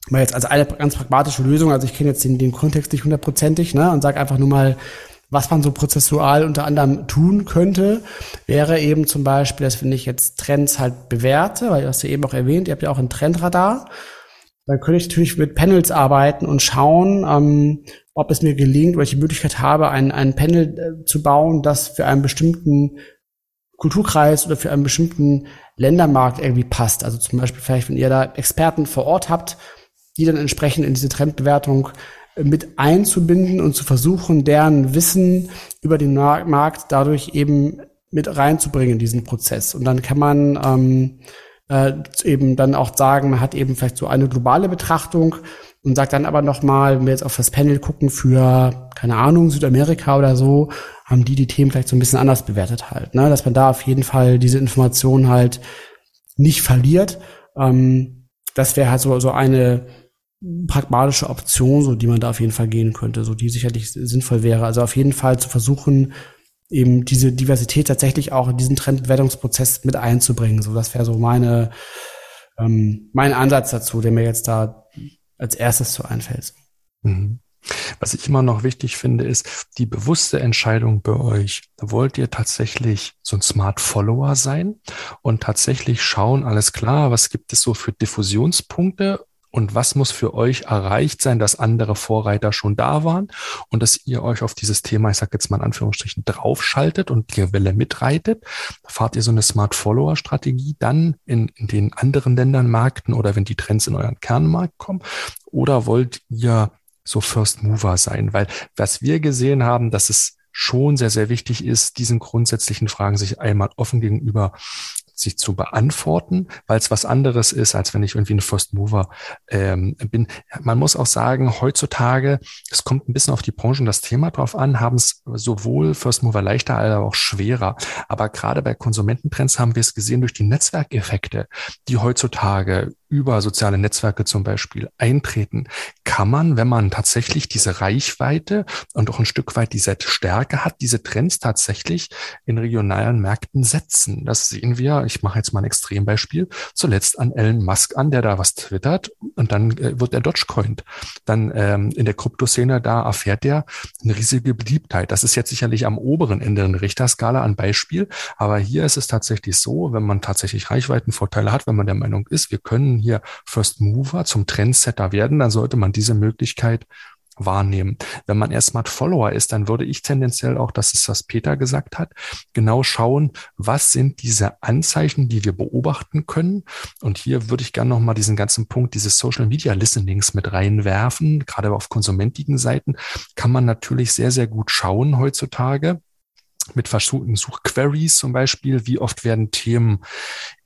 mal jetzt als eine ganz pragmatische Lösung, also ich kenne jetzt den, den Kontext nicht hundertprozentig, ne, und sage einfach nur mal, was man so prozessual unter anderem tun könnte, wäre eben zum Beispiel, dass wenn ich jetzt Trends halt bewerte, weil du hast ja eben auch erwähnt, ihr habt ja auch ein Trendradar, dann könnte ich natürlich mit Panels arbeiten und schauen, ähm, ob es mir gelingt die Möglichkeit habe, ein, ein Panel äh, zu bauen, das für einen bestimmten Kulturkreis oder für einen bestimmten Ländermarkt irgendwie passt. Also zum Beispiel vielleicht, wenn ihr da Experten vor Ort habt, die dann entsprechend in diese Trendbewertung mit einzubinden und zu versuchen, deren Wissen über den Markt dadurch eben mit reinzubringen in diesen Prozess. Und dann kann man ähm, äh, eben dann auch sagen, man hat eben vielleicht so eine globale Betrachtung und sagt dann aber nochmal, wenn wir jetzt auf das Panel gucken für, keine Ahnung, Südamerika oder so, haben die die Themen vielleicht so ein bisschen anders bewertet halt. Ne? Dass man da auf jeden Fall diese Informationen halt nicht verliert. Ähm, das wäre halt so, so eine pragmatische Option, so die man da auf jeden Fall gehen könnte, so die sicherlich sinnvoll wäre. Also auf jeden Fall zu versuchen, eben diese Diversität tatsächlich auch in diesen Trendbewertungsprozess mit einzubringen. So, das wäre so meine ähm, mein Ansatz dazu, der mir jetzt da als erstes so einfällt. Mhm. Was ich immer noch wichtig finde, ist die bewusste Entscheidung bei euch. Wollt ihr tatsächlich so ein Smart Follower sein und tatsächlich schauen, alles klar, was gibt es so für Diffusionspunkte und was muss für euch erreicht sein, dass andere Vorreiter schon da waren und dass ihr euch auf dieses Thema, ich sage jetzt mal in Anführungsstrichen, draufschaltet und die Welle mitreitet? Fahrt ihr so eine Smart Follower Strategie dann in, in den anderen Ländern, Märkten oder wenn die Trends in euren Kernmarkt kommen? Oder wollt ihr so First Mover sein? Weil was wir gesehen haben, dass es schon sehr, sehr wichtig ist, diesen grundsätzlichen Fragen sich einmal offen gegenüber sich zu beantworten, weil es was anderes ist, als wenn ich irgendwie ein First Mover ähm, bin. Man muss auch sagen, heutzutage, es kommt ein bisschen auf die Branche und das Thema drauf an, haben es sowohl First Mover leichter als auch schwerer. Aber gerade bei Konsumententrends haben wir es gesehen durch die Netzwerkeffekte, die heutzutage über soziale Netzwerke zum Beispiel eintreten, kann man, wenn man tatsächlich diese Reichweite und auch ein Stück weit diese Stärke hat, diese Trends tatsächlich in regionalen Märkten setzen. Das sehen wir, ich mache jetzt mal ein Extrembeispiel, zuletzt an Elon Musk an, der da was twittert und dann äh, wird er Dogecoin. Dann ähm, in der Kryptoszene, da erfährt er eine riesige Beliebtheit. Das ist jetzt sicherlich am oberen Ende der Richterskala ein Beispiel, aber hier ist es tatsächlich so, wenn man tatsächlich Reichweitenvorteile hat, wenn man der Meinung ist, wir können schon hier First Mover zum Trendsetter werden, dann sollte man diese Möglichkeit wahrnehmen. Wenn man erst Smart Follower ist, dann würde ich tendenziell auch, das ist was Peter gesagt hat, genau schauen, was sind diese Anzeichen, die wir beobachten können. Und hier würde ich gerne nochmal diesen ganzen Punkt dieses Social Media Listenings mit reinwerfen. Gerade auf konsumentigen Seiten kann man natürlich sehr, sehr gut schauen heutzutage mit verschulten Suchqueries zum Beispiel, wie oft werden Themen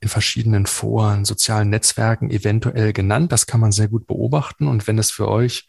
in verschiedenen Foren, sozialen Netzwerken eventuell genannt. Das kann man sehr gut beobachten. Und wenn es für euch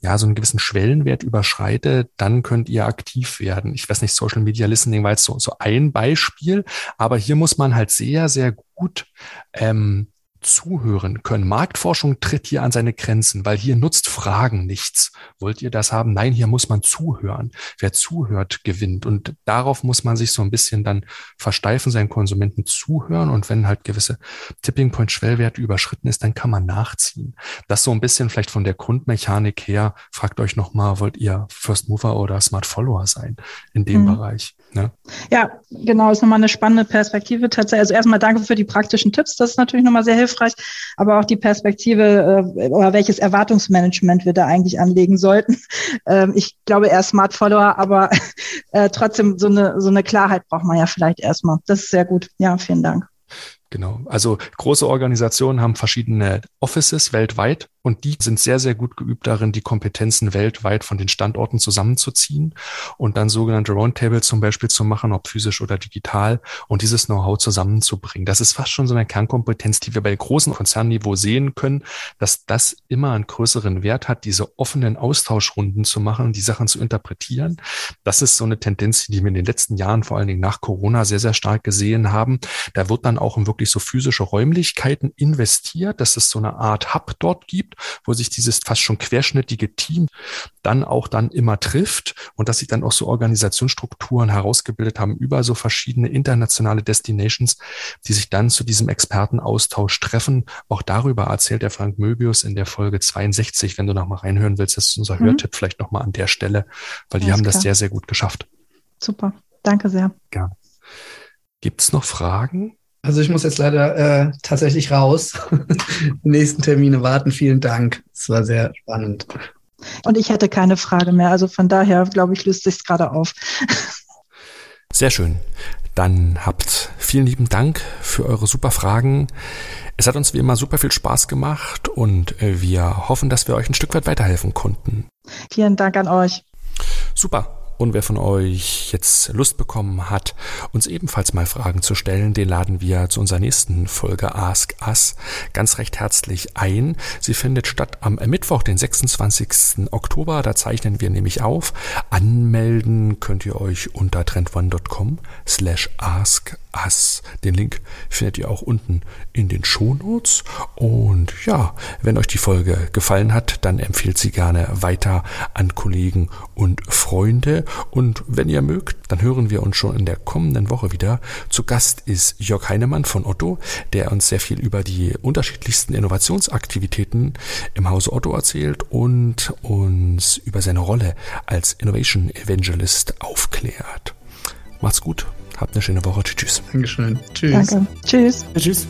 ja, so einen gewissen Schwellenwert überschreitet, dann könnt ihr aktiv werden. Ich weiß nicht, Social Media Listening war jetzt so, so ein Beispiel, aber hier muss man halt sehr, sehr gut ähm, zuhören können. Marktforschung tritt hier an seine Grenzen, weil hier nutzt Fragen nichts. Wollt ihr das haben? Nein, hier muss man zuhören. Wer zuhört, gewinnt. Und darauf muss man sich so ein bisschen dann versteifen, seinen Konsumenten zuhören. Und wenn halt gewisse Tipping Point Schwellwerte überschritten ist, dann kann man nachziehen. Das so ein bisschen vielleicht von der Grundmechanik her. Fragt euch nochmal, wollt ihr First Mover oder Smart Follower sein in dem mhm. Bereich? Ne? Ja, genau, ist nochmal eine spannende Perspektive tatsächlich. Also erstmal danke für die praktischen Tipps, das ist natürlich nochmal sehr hilfreich, aber auch die Perspektive äh, oder welches Erwartungsmanagement wir da eigentlich anlegen sollten. Ähm, ich glaube eher Smart Follower, aber äh, trotzdem so eine, so eine Klarheit braucht man ja vielleicht erstmal. Das ist sehr gut. Ja, vielen Dank. Genau. Also große Organisationen haben verschiedene Offices weltweit und die sind sehr, sehr gut geübt darin, die Kompetenzen weltweit von den Standorten zusammenzuziehen und dann sogenannte Roundtables zum Beispiel zu machen, ob physisch oder digital und dieses Know-how zusammenzubringen. Das ist fast schon so eine Kernkompetenz, die wir bei großen Konzernniveau sehen können, dass das immer einen größeren Wert hat, diese offenen Austauschrunden zu machen, die Sachen zu interpretieren. Das ist so eine Tendenz, die wir in den letzten Jahren, vor allen Dingen nach Corona, sehr, sehr stark gesehen haben. Da wird dann auch in wirklich so physische Räumlichkeiten investiert, dass es so eine Art Hub dort gibt, wo sich dieses fast schon querschnittige Team dann auch dann immer trifft und dass sich dann auch so Organisationsstrukturen herausgebildet haben über so verschiedene internationale Destinations, die sich dann zu diesem Expertenaustausch treffen. Auch darüber erzählt der Frank Möbius in der Folge 62, wenn du noch mal reinhören willst, das ist unser mhm. Hörtipp vielleicht noch mal an der Stelle, weil die Alles haben klar. das sehr, sehr gut geschafft. Super, danke sehr. Ja. Gibt es noch Fragen? Also ich muss jetzt leider äh, tatsächlich raus. Die nächsten Termine warten. Vielen Dank. Es war sehr spannend. Und ich hätte keine Frage mehr. Also von daher, glaube ich, löst sich gerade auf. Sehr schön. Dann habt vielen lieben Dank für eure super Fragen. Es hat uns wie immer super viel Spaß gemacht und wir hoffen, dass wir euch ein Stück weit weiterhelfen konnten. Vielen Dank an euch. Super. Und wer von euch jetzt Lust bekommen hat, uns ebenfalls mal Fragen zu stellen, den laden wir zu unserer nächsten Folge Ask Us ganz recht herzlich ein. Sie findet statt am Mittwoch, den 26. Oktober. Da zeichnen wir nämlich auf. Anmelden könnt ihr euch unter trendone.com slash ask us. Den Link findet ihr auch unten in den Shownotes. Und ja, wenn euch die Folge gefallen hat, dann empfehlt sie gerne weiter an Kollegen und Freunde. Und wenn ihr mögt, dann hören wir uns schon in der kommenden Woche wieder. Zu Gast ist Jörg Heinemann von Otto, der uns sehr viel über die unterschiedlichsten Innovationsaktivitäten im Hause Otto erzählt und uns über seine Rolle als Innovation Evangelist aufklärt. Macht's gut. Habt eine schöne Woche. Tschüss. Dankeschön. Tschüss. Danke. Tschüss. Tschüss.